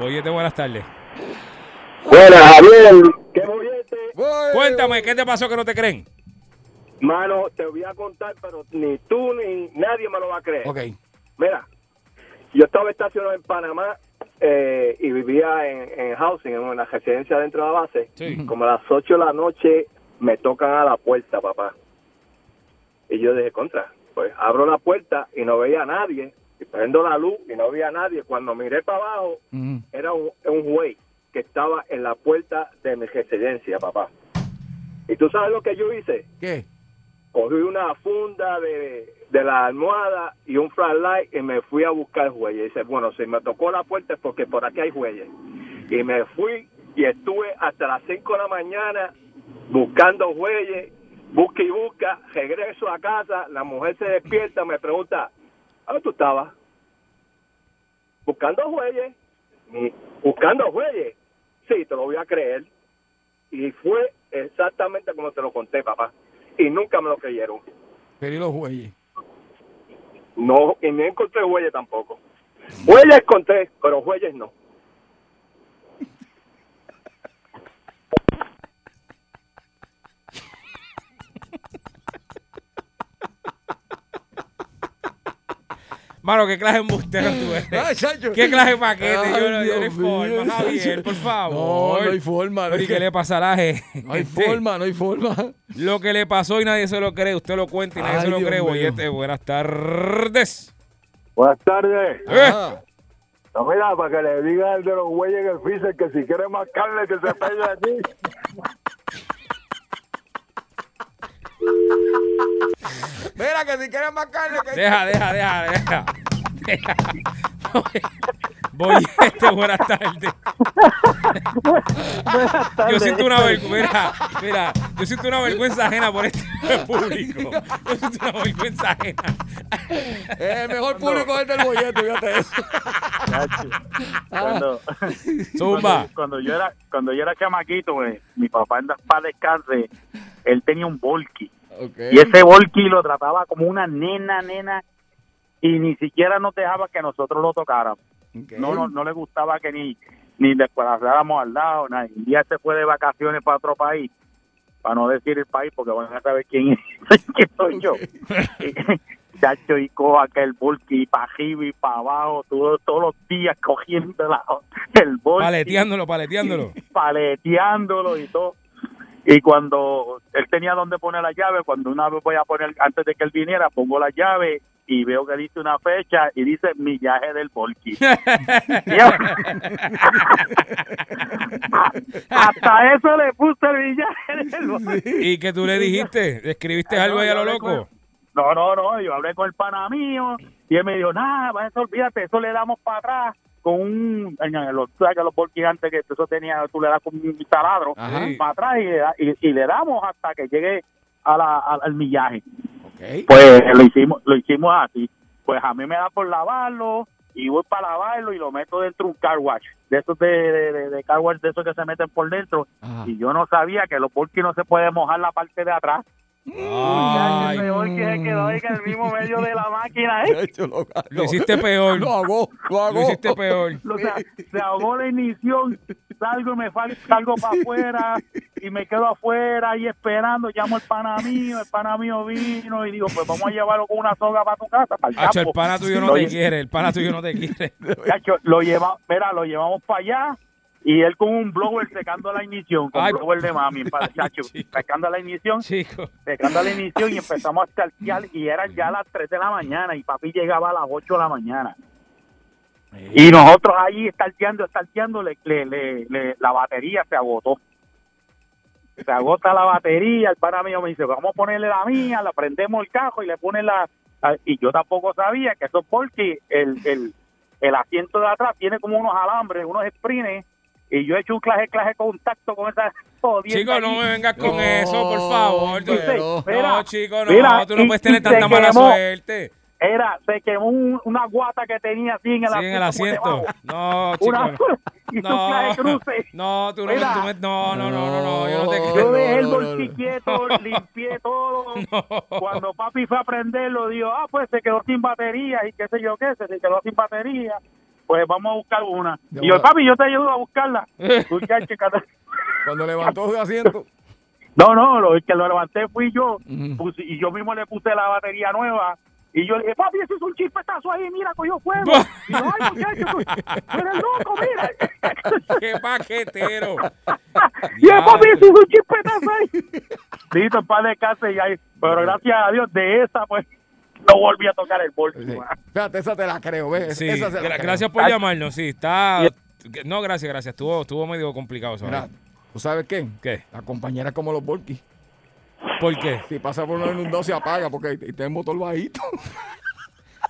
Oye, buenas tardes. Bueno, Javier, ¿Qué bollete? Cuéntame, ¿qué te pasó que no te creen? Mano, te voy a contar, pero ni tú ni nadie me lo va a creer. Ok. Mira, yo estaba estacionado en Panamá eh, y vivía en, en housing, en una residencia dentro de la base. Como a las 8 de la noche me tocan a la puerta, papá. Y yo dije, contra, pues abro la puerta y no veía a nadie. Y prendo la luz y no veía a nadie. Cuando miré para abajo, era un, un güey que estaba en la puerta de mi residencia, papá. ¿Y tú sabes lo que yo hice? ¿Qué? Cogí una funda de, de la almohada y un flashlight y me fui a buscar huellas. Y dice, bueno, si me tocó la puerta es porque por aquí hay huellas. Y me fui y estuve hasta las 5 de la mañana buscando huellas, busca y busca, regreso a casa, la mujer se despierta, me pregunta, ¿a dónde tú estabas? Buscando huellas. Buscando jueyes. Sí, te lo voy a creer. Y fue exactamente como te lo conté, papá. Y nunca me lo creyeron. Pero los. No, y no encontré huellas tampoco. Huellas encontré, pero huellas no. Mano, qué clase de embustero tú eres. Ay, chacho. ¿Qué clase de paquete? Ay, yo no, yo no hay mío, forma, Javier, por favor. No, no hay forma. Pero ¿y qué le pasa a la gente? No hay forma, no hay forma. Lo que le pasó y nadie se lo cree, usted lo cuenta y nadie Ay, se lo Dios cree. Boyete, buenas tardes. Buenas tardes. Eh. No, mira, para que le diga al de los güeyes en el freezer que si quiere más carne que se pegue aquí. Mira, que si quieres más carne, que. Deja, deja, deja, deja. deja. Boyete, buenas tardes. Yo siento una vergüenza, mira, mira, yo siento una vergüenza ajena por este público. Yo siento una vergüenza ajena. El mejor público es el del bollete, fíjate eso. cuando, Zumba. cuando, cuando yo era cuando yo era chamaquito, mi papá en para descanse, él tenía un volky. Y ese volky lo trataba como una nena, nena, y ni siquiera nos dejaba que nosotros lo tocáramos. No, no, no le gustaba que ni ni desplazáramos al lado. Nada. Un día se fue de vacaciones para otro país, para no decir el país, porque van a saber quién es, quién soy yo. Chacho, y cojo aquel volky para arriba y para abajo, todo- todos los días cogiendo la- el volky Paleteándolo, paleteándolo. paleteándolo y todo. Y cuando él tenía donde poner la llave, cuando una vez voy a poner, antes de que él viniera, pongo la llave y veo que dice una fecha y dice millaje del volky. Hasta eso le puse el millaje del volky. ¿Y que tú le dijiste? ¿Escribiste algo ahí a lo loco? No, no, no, yo hablé con el pana mío y él me dijo, nada, eso olvídate, eso le damos para atrás con un, en los, sabes que los volquis antes que eso tenía, tú le das con un taladro Ajá. para atrás y, le da- y, y le damos hasta que llegue a la, al- al millaje. Pues lo hicimos, lo hicimos así. Pues a mí me da por lavarlo y voy para lavarlo y lo meto dentro de un car wash, de esos de, de, de- de car wash, de esos que se meten por dentro. Y yo no sabía que los volquis no se puede mojar la parte de atrás. Ay, El volky se quedó ahí en el mismo medio de la máquina. ¿eh? lo hiciste peor. Lo hago, lo hago. Lo hiciste peor. O sea, se ahogó la ignición, salgo y me salgo para afuera y me quedo afuera ahí esperando, llamo al pana mío, el pana mío vino y digo, pues vamos a llevarlo con una soga para tu casa, para el Hacho, el pana tuyo no Lo te quiere, el pana tuyo no te quiere. Lo lleva, mira, lo llevamos para allá y él con un blower secando la ignición, con Ay. blower de mami, para chacho, secando la ignición, Chico. secando la ignición y empezamos a estalquear y eran ya las 3 de la mañana y papi llegaba a las 8 de la mañana. Y nosotros ahí estalteando, estalteando, le, le, le- le- la batería se agotó. Se agota la batería, el pana mío me dice, vamos a ponerle la mía, la prendemos el cajo y le pone la... la- Y yo tampoco sabía que eso es porque el, el, el asiento de atrás tiene como unos alambres, unos sprines, y yo he hecho un clase, clase contacto con esa jodienda Chico, no me vengas con eso, por favor. No, mira, chico, no. mira, tú no y- puedes tener tanta mala quemó. suerte. Era, se quemó un- una guata que tenía así en el Sí, en el asiento. No, chico. Una, no. No, tú no, tú me- no, no, no, no, no, yo no te Yo creo. dejé el No, no, no, bolsi no. quieto, limpié todo. Cuando papi fue a prenderlo, dijo, ah, pues se quedó sin batería y qué sé yo qué, se quedó sin batería. Pues vamos a buscar una. De Y yo, papi, yo te ayudo a buscarla. Cuando levantó su asiento. No, no, lo el que lo levanté fui yo. Puse- y yo mismo le puse la batería nueva. Y yo le dije, papi, eso es un chispetazo ahí, mira, cogió fuego. Y yo, ay, muchacho, tú, eres loco, mira. ¡Qué paquetero! Y el papi, eso es un chispetazo ahí. Listo, un par de casas y ahí. Pero gracias a Dios, de esa, pues, no volví a tocar el bolso. Fíjate, esa te la creo, ¿ves? Sí, esa se la gra- creo. gracias por llamarnos, sí, está... No, gracias, gracias. Estuvo, estuvo medio complicado eso. Mira, ¿tú sabes qué? ¿Qué? La compañera como los Volky. ¿Por qué? Si pasa por uno en un 2 se apaga porque tiene el motor bajito.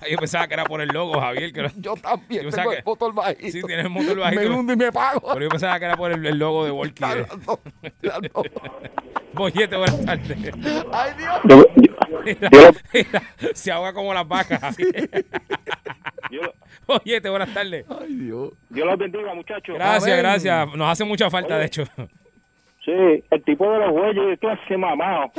Yo pensaba que era por el logo, Javier. Que Yo también Yo tengo el motor bajito. Sí, tienes el motor bajito. Me hundo y me pago. Pero yo pensaba que era por el, el logo de Volky. Bollete, buenas tardes. Ay, Dios. Mira, mira, se ahoga como las vacas. bollete, buenas tardes. Ay, Dios. Dios los bendiga, muchachos. Gracias, gracias. Nos hace mucha falta, de hecho. Sí, el tipo de los güeyes, tú hace mamado.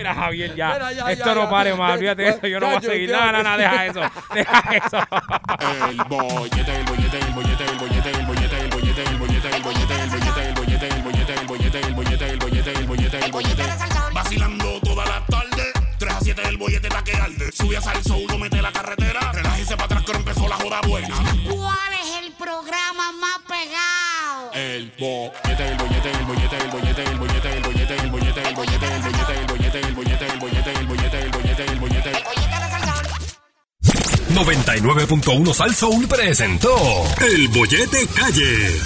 Mira, Javier, ya. Mira, ya, Esto ya, no ya. pare más. Olvídate de eso. Yo no voy a seguir. No, no, no, deja eso. Deja eso. El bollete, el bollete, el bollete, el bollete, el bollete, el bollete, el bollete, el bollete, el bollete, el bollete, el bollete, el bollete, el bollete, el bollete, el bollete, el bollete. Vacilando toda la tarde. 3 a 7 el bollete está que arde. Sube a salso, uno mete la carretera. Relájese para atrás que empezó la joda buena. ¿Cuál es el programa más pegado? El bollete, el bollete, el bollete, el bollete, el bollete, el bollete, bollete, el bollete, el bollete, el bollete, el bollete, el bollete, el bollete. 99.1 Sal Soul presentó El Bollete Calle.